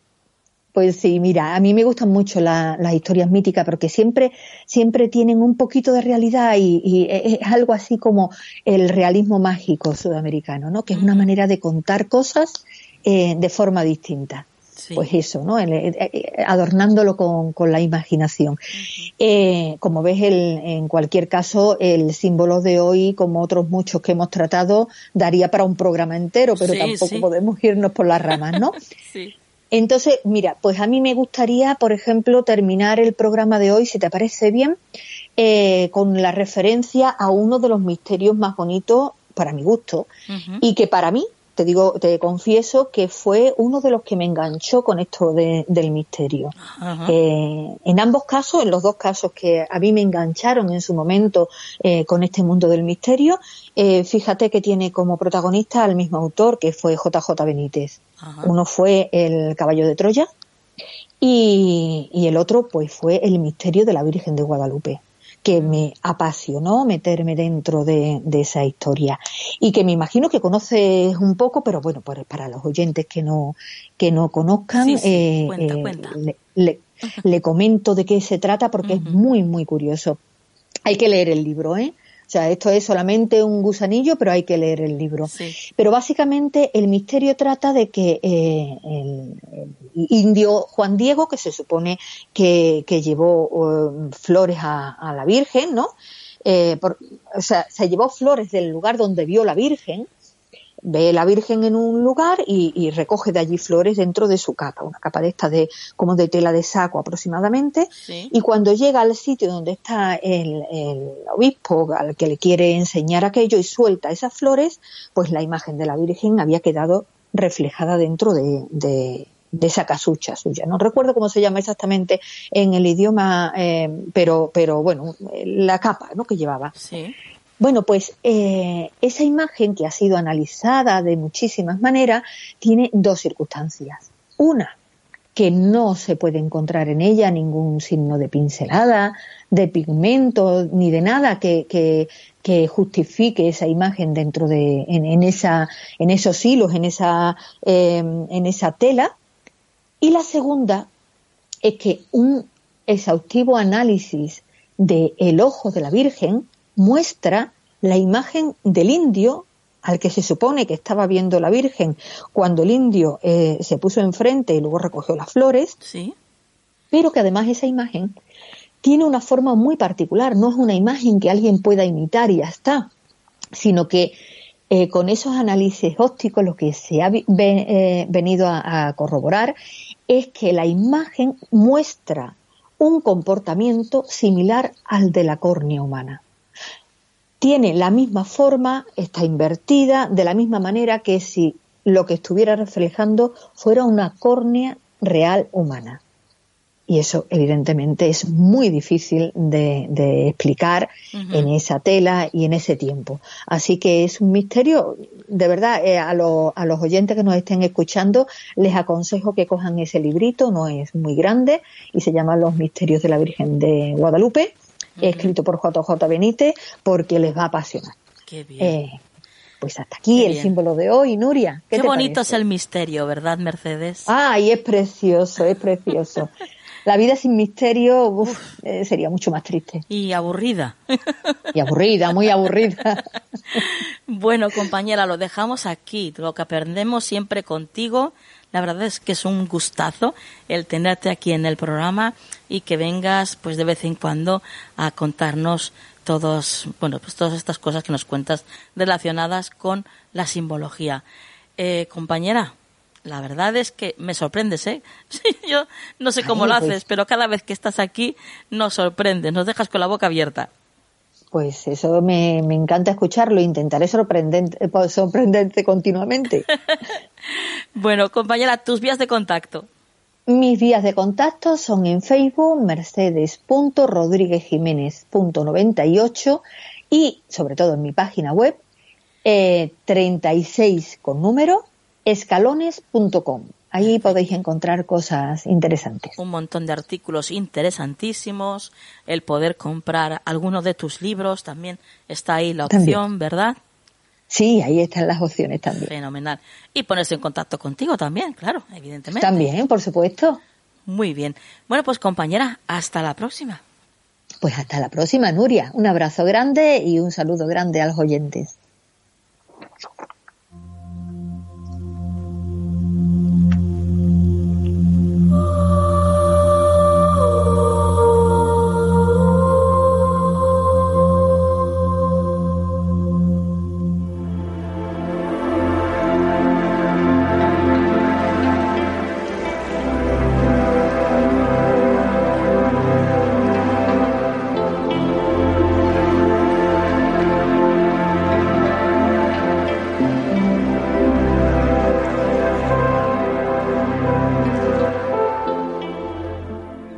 S5: Pues sí, mira, a mí me gustan mucho las historias míticas porque siempre, siempre tienen un poquito de realidad y, es algo así como el realismo mágico sudamericano, ¿no? Que es una manera de contar cosas eh, de forma distinta. Pues eso, ¿no? Eh, eh, adornándolo con, con la imaginación. como ves, el, en cualquier caso, el símbolo de hoy, como otros muchos que hemos tratado, daría para un programa entero, pero tampoco podemos irnos por las ramas, ¿no? sí. Entonces, mira, pues a mí me gustaría, por ejemplo, terminar el programa de hoy, si te parece bien, eh, con la referencia a uno de los misterios más bonitos, para mi gusto, y que para mí te digo, te confieso que fue uno de los que me enganchó con esto del misterio. Eh, en ambos casos, en los dos casos que a mí me engancharon en su momento eh, con este mundo del misterio, eh, fíjate que tiene como protagonista al mismo autor que fue JJ Benítez. Uno fue El caballo de Troya y, y el otro pues fue El misterio de la Virgen de Guadalupe que me apasionó meterme dentro de, esa historia y que me imagino que conoces un poco, pero bueno, para los oyentes que no que no conozcan, eh, eh, Le, le, comento de qué se trata porque es muy muy curioso. Hay que leer el libro, ¿eh? O sea, esto es solamente un gusanillo, pero hay que leer el libro. Pero básicamente el misterio trata de que eh, el, indio Juan Diego, que se supone que, llevó flores a, la Virgen, ¿no? Eh, o sea, se llevó flores del lugar donde vio la Virgen ve la Virgen en un lugar y, recoge de allí flores dentro de su capa, una capa de esta de como de tela de saco aproximadamente, y cuando llega al sitio donde está el, obispo al que le quiere enseñar aquello y suelta esas flores, pues la imagen de la Virgen había quedado reflejada dentro de, de, esa casucha suya. No recuerdo cómo se llama exactamente en el idioma, eh, pero, pero bueno, la capa ¿no? que llevaba. Sí. Bueno, pues eh, esa imagen que ha sido analizada de muchísimas maneras tiene dos circunstancias. Una, que no se puede encontrar en ella ningún signo de pincelada, de pigmento, ni de nada que, que, justifique esa imagen dentro de, en, esa, en esos hilos, en esa, em, en esa tela. Y la segunda es que un exhaustivo análisis del el ojo de la Virgen muestra la imagen del indio al que se supone que estaba viendo la Virgen cuando el indio eh, se puso enfrente y luego recogió las flores, ¿Sí? pero que además esa imagen tiene una forma muy particular, no es una imagen que alguien pueda imitar y ya está, sino que eh, con esos análisis ópticos lo que se ha eh, venido a corroborar es que la imagen muestra un comportamiento similar al de la córnea humana tiene la misma forma, está invertida, de la misma manera que si lo que estuviera reflejando fuera una córnea real humana. Y eso, evidentemente, es muy difícil de, explicar en esa tela y en ese tiempo. Así que es un misterio, de verdad, eh, a, a, los oyentes que nos estén escuchando, les aconsejo que cojan ese librito, no es muy grande, y se llama Los Misterios de la Virgen de Guadalupe escrito por JJ Benítez, porque les va a apasionar.
S1: Qué bien. Eh,
S5: pues hasta aquí el símbolo de hoy, Nuria.
S1: Qué, bonito es el misterio, ¿verdad, Mercedes?
S5: Ay, es precioso, es precioso. La vida sin misterio eh, sería mucho más triste.
S1: Y aburrida.
S5: Y aburrida, muy aburrida.
S1: Bueno, compañera, lo dejamos aquí. Lo que aprendemos siempre contigo la verdad es que es un gustazo el tenerte aquí en el programa y que vengas pues de vez en cuando a contarnos todos, bueno, pues todas estas cosas que nos cuentas relacionadas con la simbología. Eh, compañera, la verdad es que me sorprendes, ¿eh? Yo no sé cómo lo pues haces, pero cada vez que estás aquí nos sorprendes, nos dejas con la boca abierta.
S5: Pues eso me, encanta escucharlo, intentaré sorprendente, eh, sorprenderte continuamente.
S1: bueno, compañera, tus vías de contacto.
S5: Mis vías de contacto son en Facebook mercedes.rodríguezjiménez.98 y sobre todo en mi página web 36 eh, con número escalones.com. Ahí podéis encontrar cosas interesantes.
S1: Un montón de artículos interesantísimos. El poder comprar algunos de tus libros también está ahí la opción, ¿verdad?
S5: Sí, ahí están las opciones también.
S1: Fenomenal. Y ponerse en contacto contigo también, claro, evidentemente.
S5: También, por supuesto.
S1: Muy bien. Bueno, pues compañera, hasta la próxima.
S5: Pues hasta la próxima, Nuria. Un abrazo grande y un saludo grande a los oyentes.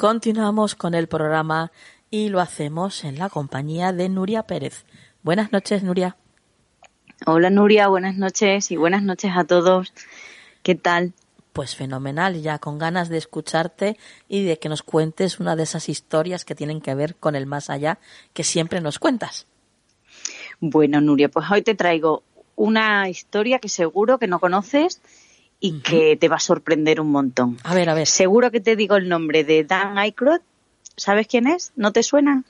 S1: Continuamos con el programa y lo hacemos en la compañía de Nuria Pérez. Buenas noches, Nuria.
S6: Hola, Nuria, buenas noches y buenas noches a todos. ¿Qué tal?
S1: Pues fenomenal, ya con ganas de escucharte y de que nos cuentes una de esas historias que tienen que ver con el más allá que siempre nos cuentas.
S6: Bueno, Nuria, pues hoy te traigo una historia que seguro que no conoces y que te va a sorprender un montón.
S1: A ver, a ver.
S6: Seguro que te digo el nombre de Dan Aykroyd. ¿Sabes quién es? ¿No te suena?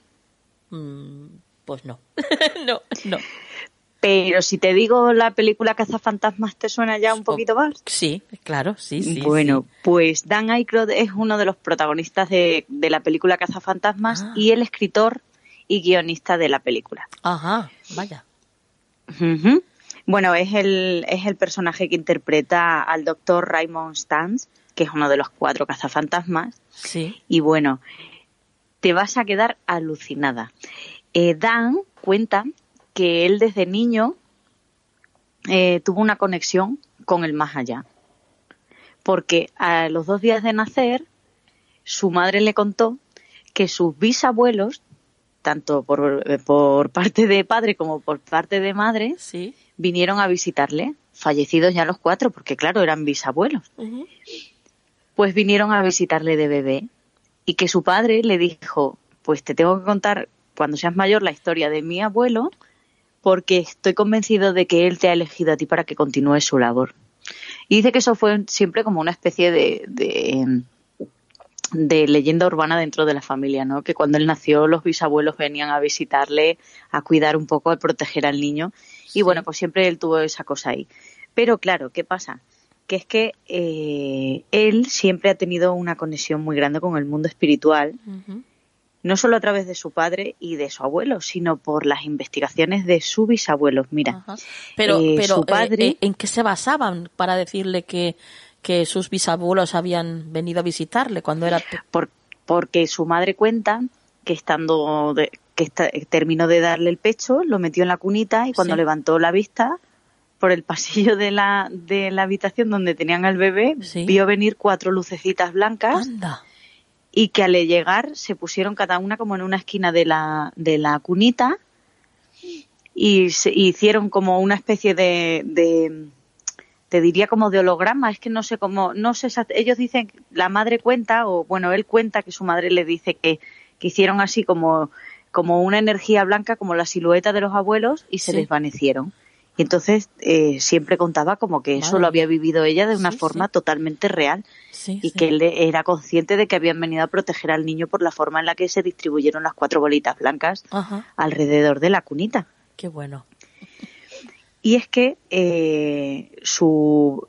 S1: Mm, pues no. no, no.
S6: Pero si te digo la película Cazafantasmas, ¿te suena ya un poquito más?
S1: Sí, claro, sí, sí.
S6: Bueno, pues Dan Aykroyd es uno de los protagonistas de, la película Cazafantasmas ah. y el escritor y guionista de la película.
S1: Ajá, vaya.
S6: Bueno, es el, es el personaje que interpreta al doctor Raymond Stans, que es uno de los cuatro cazafantasmas.
S1: Sí.
S6: Y bueno, te vas a quedar alucinada. Eh, Dan cuenta que él desde niño eh, tuvo una conexión con el más allá. Porque a los dos días de nacer, su madre le contó que sus bisabuelos, tanto por, eh, por parte de padre como por parte de madre,
S1: sí
S6: vinieron a visitarle, fallecidos ya los cuatro, porque claro, eran bisabuelos. Pues vinieron a visitarle de bebé y que su padre le dijo, pues te tengo que contar cuando seas mayor la historia de mi abuelo, porque estoy convencido de que él te ha elegido a ti para que continúes su labor. Y dice que eso fue siempre como una especie de, de, de, leyenda urbana dentro de la familia, ¿no? Que cuando él nació los bisabuelos venían a visitarle, a cuidar un poco, a proteger al niño. Y bueno, pues siempre él tuvo esa cosa ahí. Pero claro, ¿qué pasa? Que es que eh, él siempre ha tenido una conexión muy grande con el mundo espiritual, no solo a través de su padre y de su abuelo, sino por las investigaciones de su bisabuelo. Mira,
S1: pero, eh, pero su padre... Eh, ¿en qué se basaban para decirle que, que sus bisabuelos habían venido a visitarle cuando era...
S6: Por, porque su madre cuenta que estando de, que terminó de darle el pecho, lo metió en la cunita y cuando levantó la vista por el pasillo de la, de la habitación donde tenían al bebé, vio venir cuatro lucecitas blancas y que al llegar se pusieron cada una como en una esquina de la, de la cunita y se hicieron como una especie de, de te diría como de holograma, es que no sé cómo, no sé, ellos dicen, la madre cuenta, o bueno, él cuenta que su madre le dice que, que hicieron así como como una energía blanca, como la silueta de los abuelos, y se desvanecieron. Y entonces eh, siempre contaba como que eso lo había vivido ella de una forma totalmente real y que él era consciente de que habían venido a proteger al niño por la forma en la que se distribuyeron las cuatro bolitas blancas alrededor de la cunita.
S1: Qué bueno.
S6: Y es que eh, su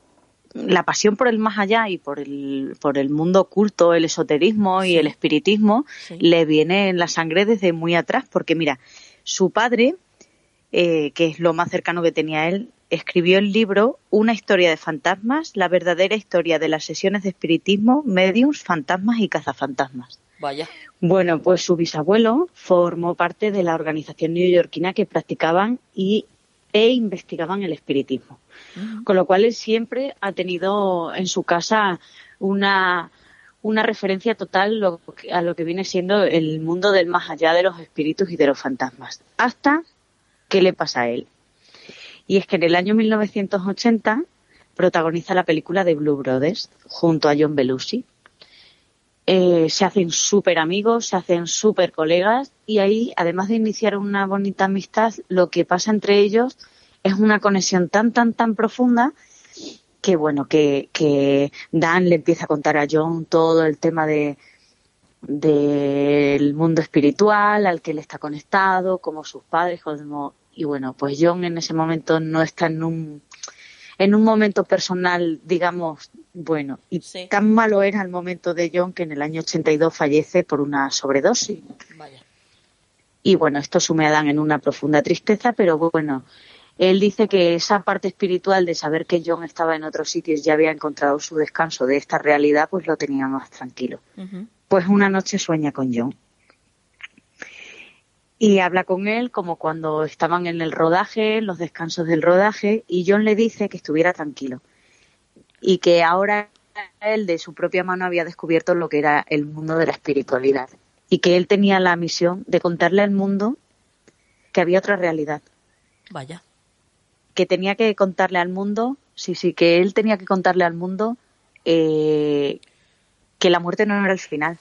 S6: la pasión por el más allá y por el, por el mundo oculto, el esoterismo y el espiritismo le viene en la sangre desde muy atrás, porque mira, su padre, eh, que es lo más cercano que tenía él, escribió el libro Una historia de fantasmas, la verdadera historia de las sesiones de espiritismo, mediums, fantasmas y cazafantasmas.
S1: Vaya.
S6: Bueno, pues su bisabuelo formó parte de la organización neoyorquina que practicaban y, e investigaban el espiritismo. Con lo cual él siempre ha tenido en su casa una, una referencia total a lo que viene siendo el mundo del más allá de los espíritus y de los fantasmas. Hasta qué le pasa a él. Y es que en el año 1980 protagoniza la película de Blue Brothers junto a John Belushi. Eh, se hacen súper amigos, se hacen súper colegas y ahí, además de iniciar una bonita amistad, lo que pasa entre ellos es una conexión tan, tan, tan profunda que bueno, que, que Dan le empieza a contar a John todo el tema de del mundo espiritual al que él está conectado, como sus padres, y bueno, pues John en ese momento no está en un en un momento personal, digamos, bueno, y tan malo era el momento de John que en el año 82 fallece por una sobredosis. Y bueno, esto sume a Dan en una profunda tristeza, pero bueno, él dice que esa parte espiritual de saber que John estaba en otros sitios y ya había encontrado su descanso de esta realidad, pues lo tenía más tranquilo. Pues una noche sueña con John. Y habla con él como cuando estaban en el rodaje, los descansos del rodaje, y John le dice que estuviera tranquilo. Y que ahora él de su propia mano había descubierto lo que era el mundo de la espiritualidad. Y que él tenía la misión de contarle al mundo que había otra realidad.
S1: Vaya
S6: que tenía que contarle al mundo, sí, sí, que él tenía que contarle al mundo eh, que la muerte no era el final.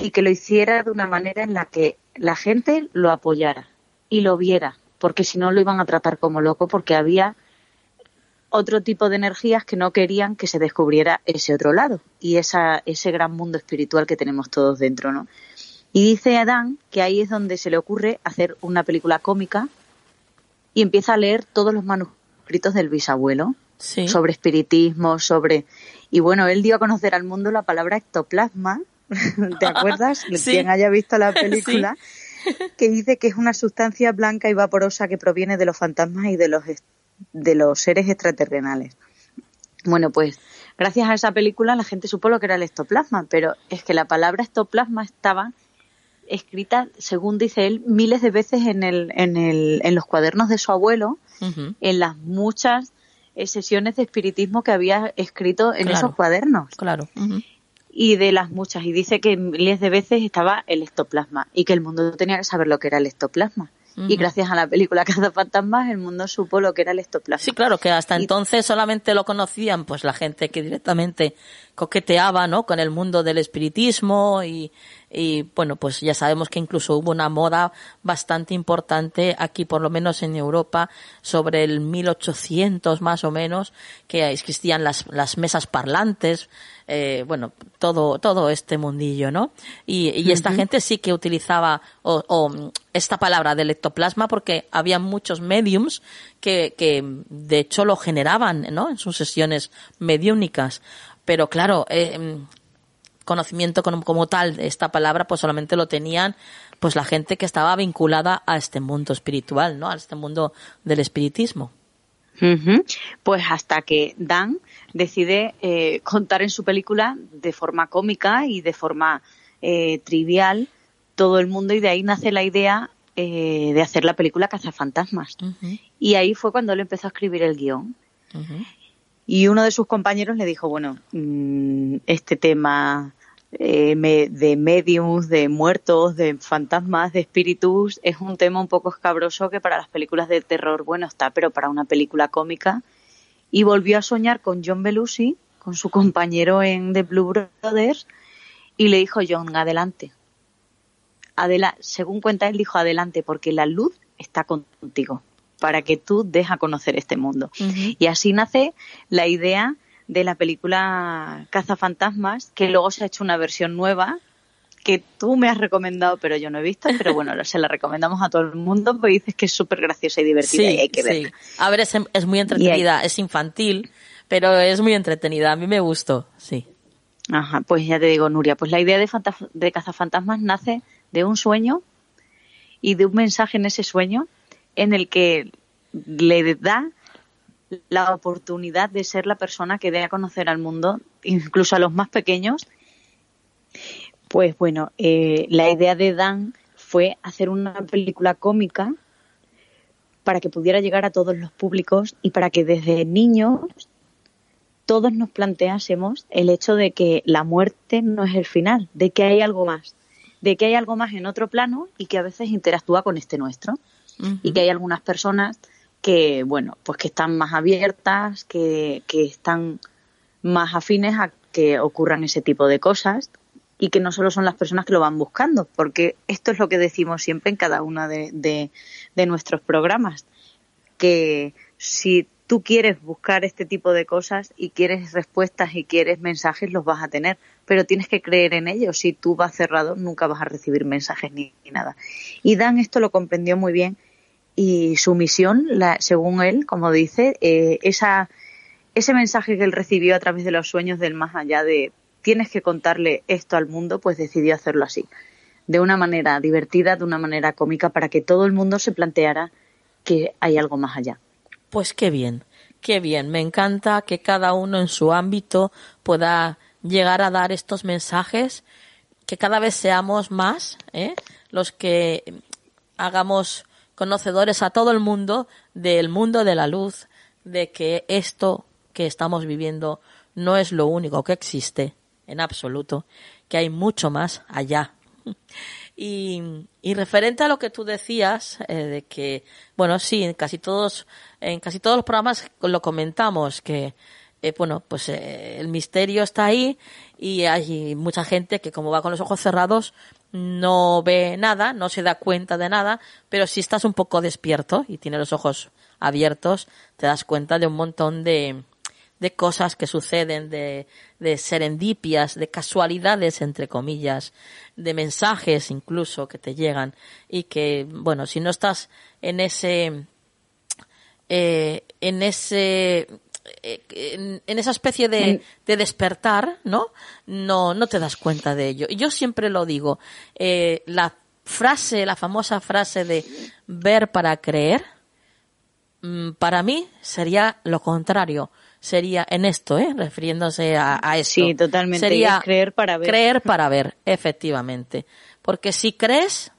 S6: Y que lo hiciera de una manera en la que la gente lo apoyara y lo viera, porque si no lo iban a tratar como loco, porque había otro tipo de energías que no querían que se descubriera ese otro lado y esa, ese gran mundo espiritual que tenemos todos dentro, ¿no? Y dice Adán que ahí es donde se le ocurre hacer una película cómica y empieza a leer todos los manuscritos del bisabuelo sobre espiritismo, sobre... Y bueno, él dio a conocer al mundo la palabra ectoplasma, ¿te acuerdas? Quien haya visto la película, que dice que es una sustancia blanca y vaporosa que proviene de los fantasmas y de los, de los seres extraterrenales. Bueno, pues gracias a esa película la gente supo lo que era el ectoplasma, pero es que la palabra ectoplasma estaba escrita, según dice él, miles de veces en, el, en, el, en los cuadernos de su abuelo, en las muchas sesiones de espiritismo que había escrito en esos cuadernos.
S1: Claro.
S6: Y de las muchas. Y dice que miles de veces estaba el ectoplasma y que el mundo tenía que saber lo que era el ectoplasma. Y gracias a la película Fantasmas el mundo supo lo que era el ectoplasma.
S1: Sí, claro, que hasta entonces solamente lo conocían pues la gente que directamente coqueteaba, ¿no? Con el mundo del espiritismo y, y bueno, pues ya sabemos que incluso hubo una moda bastante importante aquí, por lo menos en Europa, sobre el 1800 más o menos, que existían las, las mesas parlantes, eh, bueno, todo, todo este mundillo, ¿no? Y, y esta gente sí que utilizaba o, o, esta palabra del ectoplasma porque había muchos mediums que, que de hecho lo generaban, ¿no? En sus sesiones mediúnicas. Pero claro, eh, conocimiento como, tal de esta palabra, pues solamente lo tenían pues la gente que estaba vinculada a este mundo espiritual, ¿no? A este mundo del espiritismo.
S6: Pues hasta que Dan decide eh, contar en su película de forma cómica y de forma eh, trivial todo el mundo y de ahí nace la idea eh, de hacer la película Cazafantasmas. Y ahí fue cuando él empezó a escribir el guion. Y uno de sus compañeros le dijo, bueno, mm, este tema eh, de mediums, de muertos, de fantasmas, de espíritus, es un tema un poco escabroso que para las películas de terror, bueno, está, pero para una película cómica. Y volvió a soñar con John Belushi, con su compañero en The Blue Brothers, y le dijo John, adelante. Adela según cuenta él, dijo adelante, porque la luz está contigo, para que tú dejes a conocer este mundo. Y así nace la idea de la película Cazafantasmas, que luego se ha hecho una versión nueva que tú me has recomendado, pero yo no he visto, pero bueno, se la recomendamos a todo el mundo porque dices que es súper graciosa y divertida y hay que verla.
S1: A ver, es, muy entretenida, es infantil, pero es muy entretenida, a mí me gustó, sí.
S6: Ajá, pues ya te digo, Nuria, pues la idea de, de Cazafantasmas nace de un sueño y de un mensaje en ese sueño en el que le da la oportunidad de ser la persona que dé a conocer al mundo, incluso a los más pequeños. Pues bueno, eh, la idea de Dan fue hacer una película cómica para que pudiera llegar a todos los públicos y para que desde niños todos nos planteásemos el hecho de que la muerte no es el final, de que hay algo más, de que hay algo más en otro plano y que a veces interactúa con este nuestro. Y que hay algunas personas que, bueno, pues que están más abiertas, que, que están más afines a que ocurran ese tipo de cosas y que no solo son las personas que lo van buscando, porque esto es lo que decimos siempre en cada uno de, de, nuestros programas, que si tú quieres buscar este tipo de cosas y quieres respuestas y quieres mensajes, los vas a tener, pero tienes que creer en ellos. Si tú vas cerrado, nunca vas a recibir mensajes ni, nada. Y Dan esto lo comprendió muy bien y su misión, la, según él, como dice, eh, ese mensaje que él recibió a través de los sueños del más allá de tienes que contarle esto al mundo, pues decidió hacerlo así, de una manera divertida, de una manera cómica, para que todo el mundo se planteara que hay algo más allá.
S1: Pues qué bien, qué bien. Me encanta que cada uno en su ámbito pueda llegar a dar estos mensajes, que cada vez seamos más ¿eh? los que hagamos conocedores a todo el mundo del mundo de la luz, de que esto que estamos viviendo no es lo único que existe en absoluto, que hay mucho más allá. Y, y referente a lo que tú decías, eh, de que, bueno, sí, en casi todos, en casi todos los programas lo comentamos, que, eh, bueno, pues eh, el misterio está ahí y hay mucha gente que como va con los ojos cerrados no ve nada, no se da cuenta de nada, pero si estás un poco despierto y tienes los ojos abiertos, te das cuenta de un montón de, de cosas que suceden, de, de serendipias, de casualidades, entre comillas, de mensajes incluso que te llegan y que, bueno, si no estás en ese, eh, en ese, eh, en, esa especie de, de, despertar, ¿no? No, no te das cuenta de ello. Y yo siempre lo digo, eh, la frase, la famosa frase de ver para creer, mm, para mí sería lo contrario sería en esto, ¿eh? refiriéndose a, a eso.
S6: Sí, totalmente. Sería creer para ver.
S1: Creer para ver, efectivamente. Porque si crees,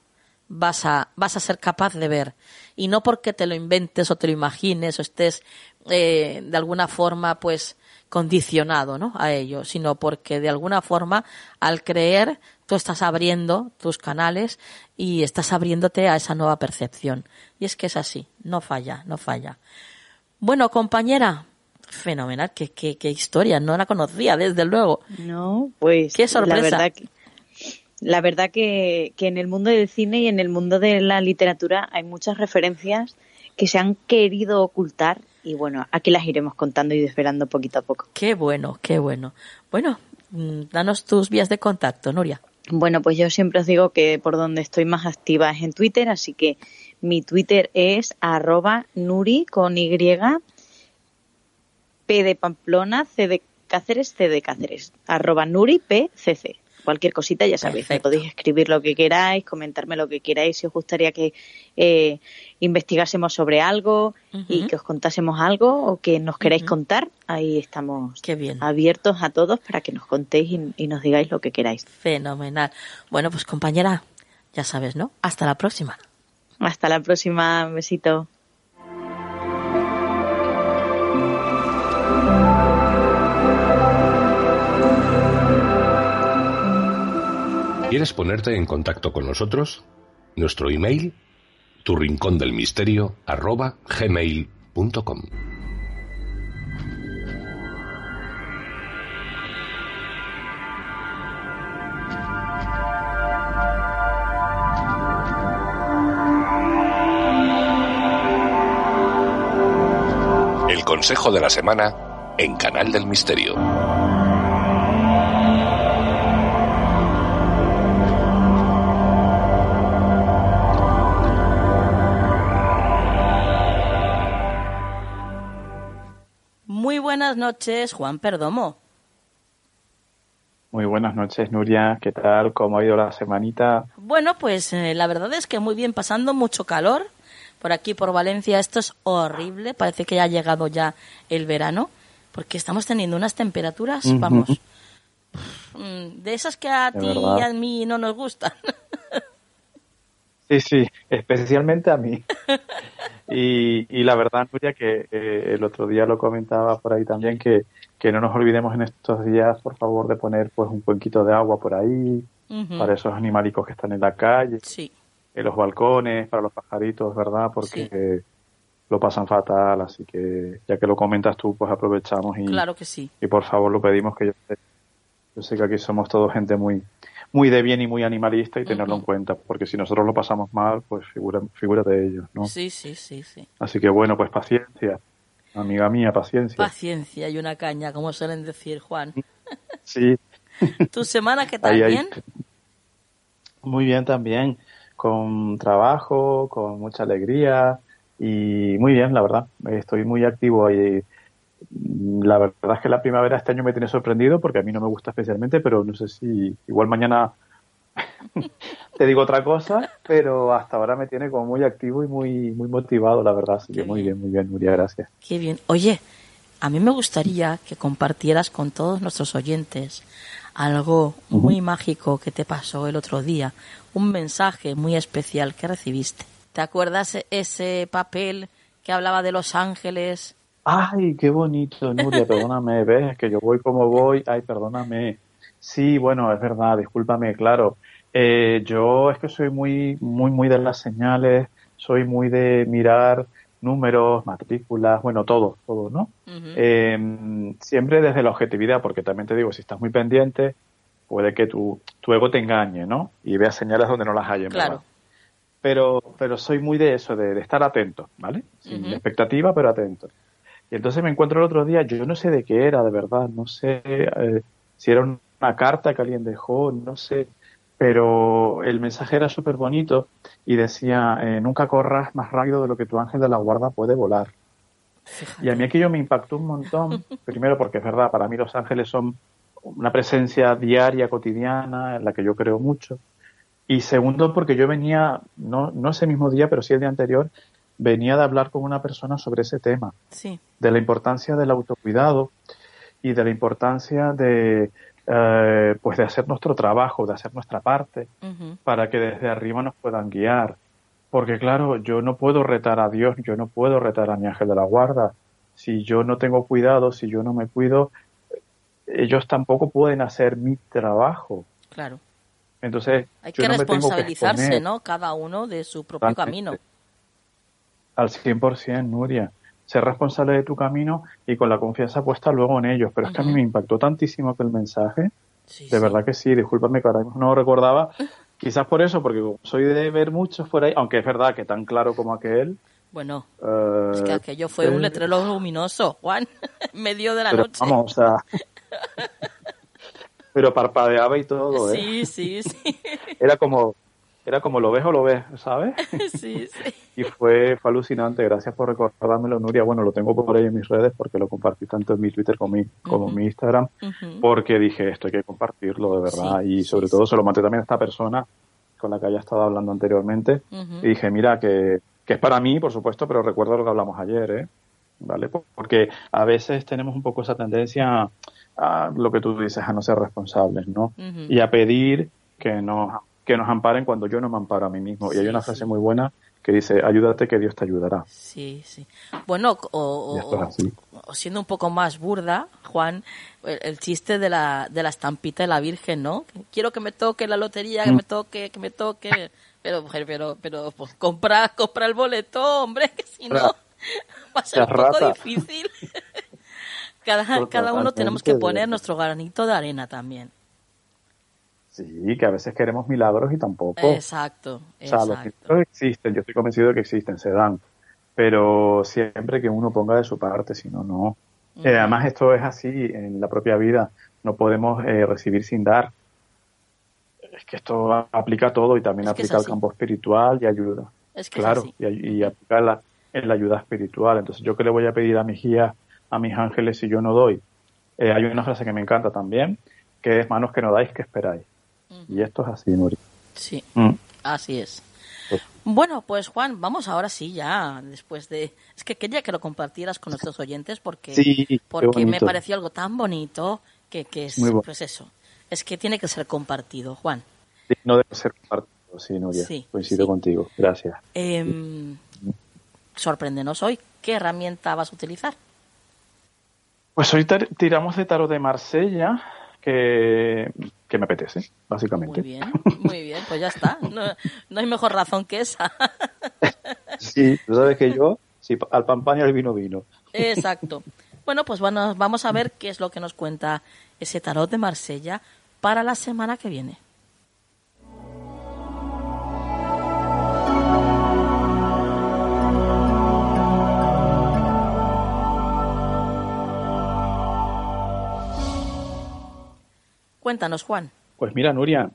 S1: vas a, vas a ser capaz de ver. Y no porque te lo inventes o te lo imagines o estés eh, de alguna forma, pues, condicionado, ¿no? A ello, sino porque de alguna forma, al creer, tú estás abriendo tus canales y estás abriéndote a esa nueva percepción. Y es que es así, no falla, no falla. Bueno, compañera, Fenomenal, qué, qué, qué historia, no la conocía desde luego.
S6: No, pues
S1: qué sorpresa.
S6: La verdad que, la verdad que, que en el mundo del cine y en el mundo de la literatura hay muchas referencias que se han querido ocultar y bueno, aquí las iremos contando y desvelando poquito a poco.
S1: Qué bueno, qué bueno. Bueno, mm, danos tus vías de contacto, Nuria.
S6: Bueno, pues yo siempre os digo que por donde estoy más activa es en Twitter, así que mi Twitter es arroba nuri con Y P de Pamplona, C de Cáceres, C de Cáceres, arroba Nuri PCC. Cualquier cosita, ya sabéis, me podéis escribir lo que queráis, comentarme lo que queráis, si os gustaría que eh, investigásemos sobre algo y que os contásemos algo o que nos queráis contar, ahí estamos abiertos a todos para que nos contéis y, y nos digáis lo que queráis.
S1: Fenomenal. Bueno, pues compañera, ya sabes, ¿no? Hasta la próxima.
S6: Hasta la próxima, besito.
S2: ¿Quieres ponerte en contacto con nosotros? Nuestro email, tu rincón del misterio, arroba gmail.com. El consejo de la semana en Canal del Misterio.
S1: Noches, Juan Perdomo.
S7: Muy buenas noches, Nuria. ¿Qué tal? ¿Cómo ha ido la semanita?
S1: Bueno, pues eh, la verdad es que muy bien, pasando mucho calor. Por aquí, por Valencia, esto es horrible. Parece que ya ha llegado ya el verano, porque estamos teniendo unas temperaturas, vamos, mm, de esas que a ti y a mí no nos gustan.
S7: Sí, sí, especialmente a mí. Y, la verdad, Nuria, que eh, el otro día lo comentaba por ahí también, que, no nos olvidemos en estos días, por favor, de poner pues un cuenquito de agua por ahí, para esos animalicos que están en la calle, en los balcones, para los pajaritos, ¿verdad? Porque lo pasan fatal, así que ya que lo comentas tú, pues aprovechamos y,
S1: claro que sí.
S7: y por favor lo pedimos que yo yo sé que aquí somos todos gente muy muy de bien y muy animalista y tenerlo en cuenta, porque si nosotros lo pasamos mal, pues figura, figura de ellos, ¿no?
S1: Sí, sí, sí, sí.
S7: Así que bueno, pues paciencia. amiga mía, paciencia.
S1: Paciencia y una caña, como suelen decir, Juan.
S7: Sí.
S1: ¿Tu semana qué tal? ¿Bien?
S7: Muy bien también, con trabajo, con mucha alegría y muy bien, la verdad. Estoy muy activo y la verdad es que la primavera este año me tiene sorprendido porque a mí no me gusta especialmente, pero no sé si igual mañana te digo otra cosa, pero hasta ahora me tiene como muy activo y muy muy motivado, la verdad. Así que muy bien, muy bien, Nuria, gracias.
S1: Qué bien. Oye, a mí me gustaría que compartieras con todos nuestros oyentes algo muy mágico que te pasó el otro día, un mensaje muy especial que recibiste. ¿Te acuerdas ese papel que hablaba de los ángeles?
S7: Ay, qué bonito, Nuria, perdóname, ves que yo voy como voy, ay, perdóname. Sí, bueno, es verdad, discúlpame, claro. Eh, yo es que soy muy, muy, muy de las señales, soy muy de mirar números, matrículas, bueno, todo, todo, ¿no? Em, siempre desde la objetividad, porque también te digo, si estás muy pendiente, puede que tu, tu ego te engañe, ¿no? Y veas señales donde no las hay, claro. Pero, pero soy muy de eso, de, estar atento, ¿vale? Sin expectativa, pero atento. Y entonces me encuentro el otro día, yo no sé de qué era, de verdad, no sé eh, si era una carta que alguien dejó, no sé, pero el mensaje era súper bonito y decía, eh, nunca corras más rápido de lo que tu ángel de la guarda puede volar. Y a mí aquello me impactó un montón, primero porque es verdad, para mí los ángeles son una presencia diaria, cotidiana, en la que yo creo mucho. Y segundo, porque yo venía, no, no ese mismo día, pero sí el día anterior, venía de hablar con una persona sobre ese tema,
S1: sí.
S7: de la importancia del autocuidado y de la importancia de, eh, pues de hacer nuestro trabajo, de hacer nuestra parte, para que desde arriba nos puedan guiar. Porque claro, yo no puedo retar a Dios, yo no puedo retar a mi ángel de la guarda. Si yo no tengo cuidado, si yo no me cuido, ellos tampoco pueden hacer mi trabajo.
S1: Claro.
S7: Entonces,
S1: hay que responsabilizarse, ¿no? Cada uno de su propio camino.
S7: Al 100%, Nuria. Ser responsable de tu camino y con la confianza puesta luego en ellos. Pero es que a mí me impactó tantísimo que el mensaje. de verdad que sí, discúlpame que ahora no lo recordaba. Quizás por eso, porque soy de ver muchos por ahí, aunque es verdad que tan claro como aquel.
S1: Bueno, es que eh, aquello fue un letrero luminoso, Juan, en medio de la noche.
S7: Vamos, o sea. pero parpadeaba y todo,
S1: ¿eh? Sí, sí, sí.
S7: Era como, era como lo ves o lo ves, ¿sabes?
S1: Sí, sí.
S7: y fue, fue alucinante. Gracias por recordármelo, Nuria. Bueno, lo tengo por ahí en mis redes porque lo compartí tanto en mi Twitter como, mi, como mi Instagram, porque dije, esto hay que compartirlo de verdad. y sobre todo se lo mandé también a esta persona con la que haya estado hablando anteriormente. Y dije, mira, que, que es para mí, por supuesto, pero recuerdo lo que hablamos ayer, ¿eh? ¿Vale? Porque a veces tenemos un poco esa tendencia a lo que tú dices, a no ser responsables, ¿no? Y a pedir que nos que nos amparen cuando yo no me amparo a mí mismo. y hay una frase muy buena que dice, ayúdate que Dios te ayudará.
S1: Sí, sí. Bueno, o, siendo un poco más burda, Juan, el, chiste de la, de la estampita de la Virgen, ¿no? Quiero que me toque la lotería, que me mm. toque, que me toque. Pero, pero, pero, pues compra, compra el boleto, hombre, que si no va a ser un poco difícil. cada, cada uno tenemos que poner nuestro granito de arena también.
S7: Sí, que a veces queremos milagros y tampoco.
S1: Exacto.
S7: O sea, los milagros existen, yo estoy convencido de que existen, se dan. Pero siempre que uno ponga de su parte, si no, no. Eh, además, esto es así en la propia vida. No podemos eh, recibir sin dar. Es que esto aplica todo y también aplica al campo espiritual y ayuda.
S1: Es que
S7: claro,
S1: y,
S7: y, aplica la, en la ayuda espiritual. Entonces, ¿yo qué le voy a pedir a mis guías, a mis ángeles si yo no doy? Eh, hay una frase que me encanta también, que es manos que no dais, que esperáis. Y esto es así, Nuri.
S1: Sí, mm. así es. Pues bueno, pues Juan, vamos ahora sí ya, después de... Es que quería que lo compartieras con nuestros oyentes porque, porque me pareció algo tan bonito que, que es, pues eso, es que tiene que ser compartido, Juan.
S7: Sí, no debe ser compartido, sí, Nuria, coincido contigo, gracias.
S1: Eh, sorpréndenos hoy, ¿qué herramienta vas a utilizar?
S7: Pues hoy tiramos de tarot de Marsella, que, me apetece, básicamente.
S1: Muy bien, muy bien, pues ya está. No, hay mejor razón que esa.
S7: sí, tú sabes que yo, sí, al pan pan y al vino vino.
S1: Exacto. Bueno, pues bueno, vamos a ver qué es lo que nos cuenta ese tarot de Marsella para la semana que viene. Cuéntanos, Juan.
S7: Pues mira, Nuria,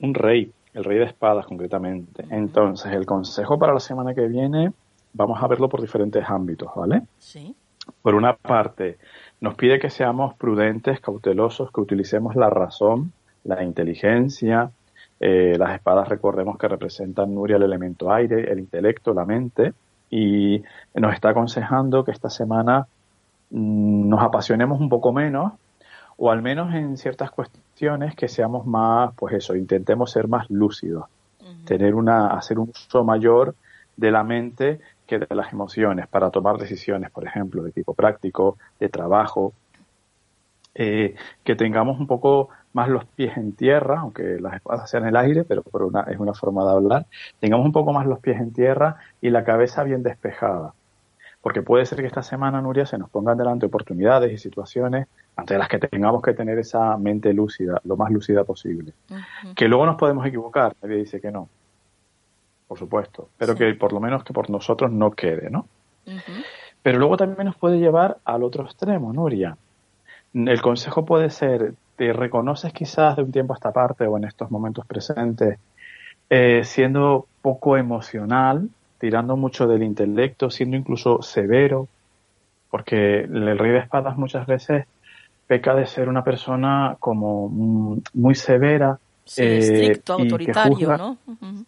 S7: un rey, el rey de espadas concretamente. Entonces, el consejo para la semana que viene, vamos a verlo por diferentes ámbitos, ¿vale?
S1: Sí.
S7: Por una parte, nos pide que seamos prudentes, cautelosos, que utilicemos la razón, la inteligencia. Eh, las espadas, recordemos que representan, Nuria, el elemento aire, el intelecto, la mente. Y nos está aconsejando que esta semana mm, nos apasionemos un poco menos, o al menos en ciertas cuestiones que seamos más, pues eso, intentemos ser más lúcidos, tener una, hacer un uso mayor de la mente que de las emociones para tomar decisiones, por ejemplo, de tipo práctico, de trabajo, eh, que tengamos un poco más los pies en tierra, aunque las espadas sean en el aire, pero por una, es una forma de hablar, tengamos un poco más los pies en tierra y la cabeza bien despejada. Porque puede ser que esta semana, Nuria, se nos pongan delante oportunidades y situaciones ante las que tengamos que tener esa mente lúcida, lo más lúcida posible. Que luego nos podemos equivocar, nadie dice que no, por supuesto, pero que por lo menos que por nosotros no quede, ¿no? Pero luego también nos puede llevar al otro extremo, Nuria. El consejo puede ser, te reconoces quizás de un tiempo a esta parte o en estos momentos presentes, eh, siendo poco emocional, tirando mucho del intelecto, siendo incluso severo, porque el rey de espadas muchas veces peca de ser una persona como muy severa.
S1: Sí, estricto, eh, autoritario, ¿no?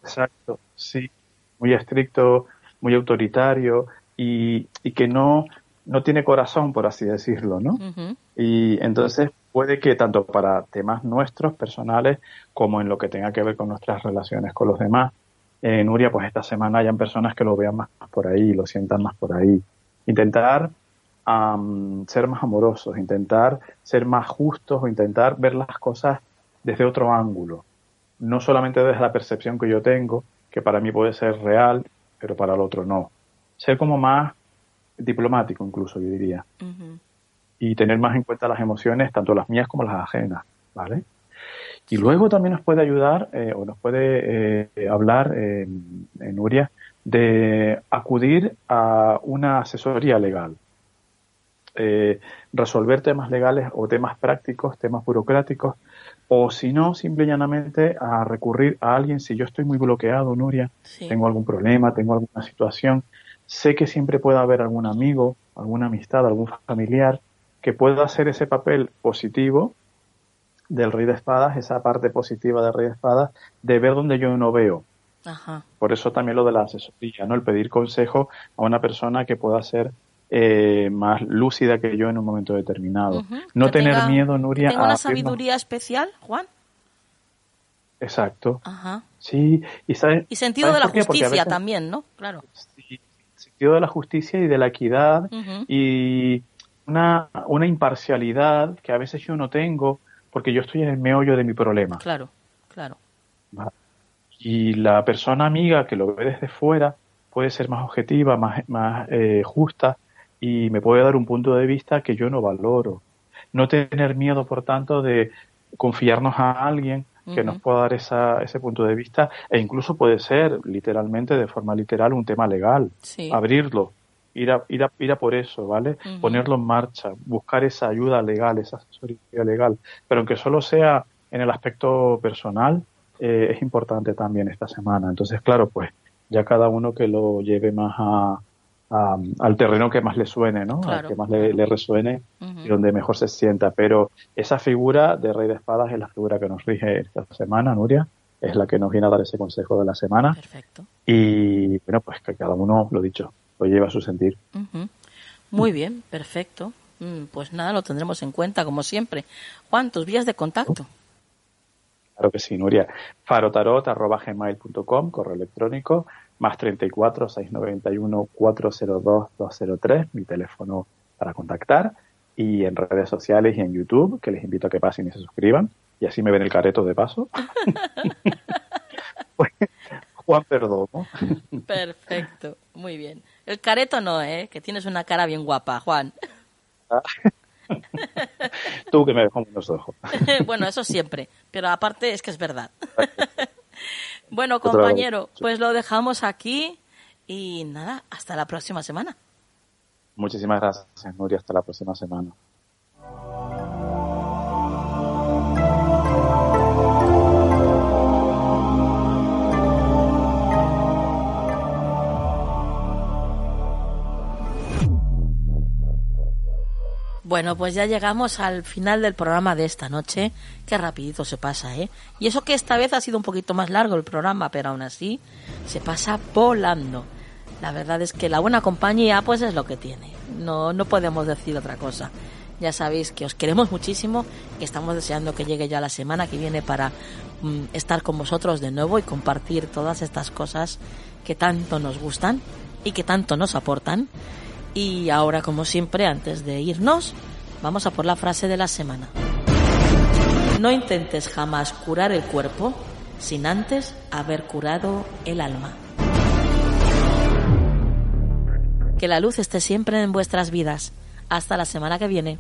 S7: Exacto, sí, muy estricto, muy autoritario y, que no, no tiene corazón, por así decirlo, ¿no? Y entonces puede que tanto para temas nuestros, personales, como en lo que tenga que ver con nuestras relaciones con los demás, eh, Nuria, pues esta semana hayan personas que lo vean más por ahí, lo sientan más por ahí. Intentar ser más amorosos, intentar ser más justos o intentar ver las cosas desde otro ángulo. No solamente desde la percepción que yo tengo, que para mí puede ser real, pero para el otro no. Ser como más diplomático incluso, yo diría. Y tener más en cuenta las emociones, tanto las mías como las ajenas, ¿vale? Y luego también nos puede ayudar eh, o nos puede eh, hablar, en Nuria, de acudir a una asesoría legal. Eh, resolver temas legales o temas prácticos, temas burocráticos, o si no, simple y llanamente a recurrir a alguien, si yo estoy muy bloqueado, Nuria, tengo algún problema, tengo alguna situación, sé que siempre puede haber algún amigo, alguna amistad, algún familiar que pueda hacer ese papel positivo del rey de espadas, esa parte positiva del rey de espadas, de ver donde yo no veo. Por eso también lo de la asesoría, ¿no? El pedir consejo a una persona que pueda ser eh, más lúcida que yo en un momento determinado. No tener miedo, Nuria.
S1: ¿Tengo una sabiduría especial, Juan?
S7: Exacto. Ajá. Sí, y,
S1: y sentido de la justicia también, ¿no? Claro.
S7: Sí, sentido de la justicia y de la equidad y una, una imparcialidad que a veces yo no tengo porque yo estoy en el meollo de mi problema.
S1: Claro, claro.
S7: Y la persona amiga que lo ve desde fuera puede ser más objetiva, más, más eh, justa y me puede dar un punto de vista que yo no valoro. No tener miedo, por tanto, de confiarnos a alguien que nos pueda dar esa, ese punto de vista e incluso puede ser literalmente de forma literal un tema legal abrirlo ir a, ir a, ir a por eso vale ponerlo en marcha buscar esa ayuda legal esa asesoría legal pero aunque solo sea en el aspecto personal eh, es importante también esta semana entonces claro pues ya cada uno que lo lleve más a, al terreno que más le suene, ¿no? al que más le, resuene y donde mejor se sienta. Pero esa figura de Rey de Espadas es la figura que nos rige esta semana, Nuria, es la que nos viene a dar ese consejo de la semana.
S1: Perfecto.
S7: Y bueno, pues que cada uno, lo dicho, lo lleva a su sentir.
S1: Muy bien, perfecto. Mm, pues nada, lo tendremos en cuenta, como siempre. Juan, tus vías de contacto.
S7: Claro que sí, Nuria. farotarot.gmail.com, correo electrónico más 34 691 402 203, mi teléfono para contactar, y en redes sociales y en YouTube, que les invito a que pasen y se suscriban, y así me ven el careto de paso. Juan Perdomo.
S1: Perfecto, muy bien. El careto no, ¿eh? Que tienes una cara bien guapa, Juan.
S7: Tú que me ves como los ojos.
S1: bueno, eso siempre, pero aparte es que es verdad. Bueno, compañero, pues lo dejamos aquí y nada, hasta la próxima semana.
S7: Muchísimas gracias, Nuria. Hasta la próxima semana.
S1: Bueno, pues ya llegamos al final del programa de esta noche. Qué rapidito se pasa, ¿eh? Y eso que esta vez ha sido un poquito más largo el programa, pero aún así se pasa volando. La verdad es que la buena compañía, pues es lo que tiene. No, no podemos decir otra cosa. Ya sabéis que os queremos muchísimo y estamos deseando que llegue ya la semana que viene para mm, estar con vosotros de nuevo y compartir todas estas cosas que tanto nos gustan y que tanto nos aportan. Y ahora, como siempre, antes de irnos, vamos a por la frase de la semana. No intentes jamás curar el cuerpo sin antes haber curado el alma. Que la luz esté siempre en vuestras vidas. Hasta la semana que viene.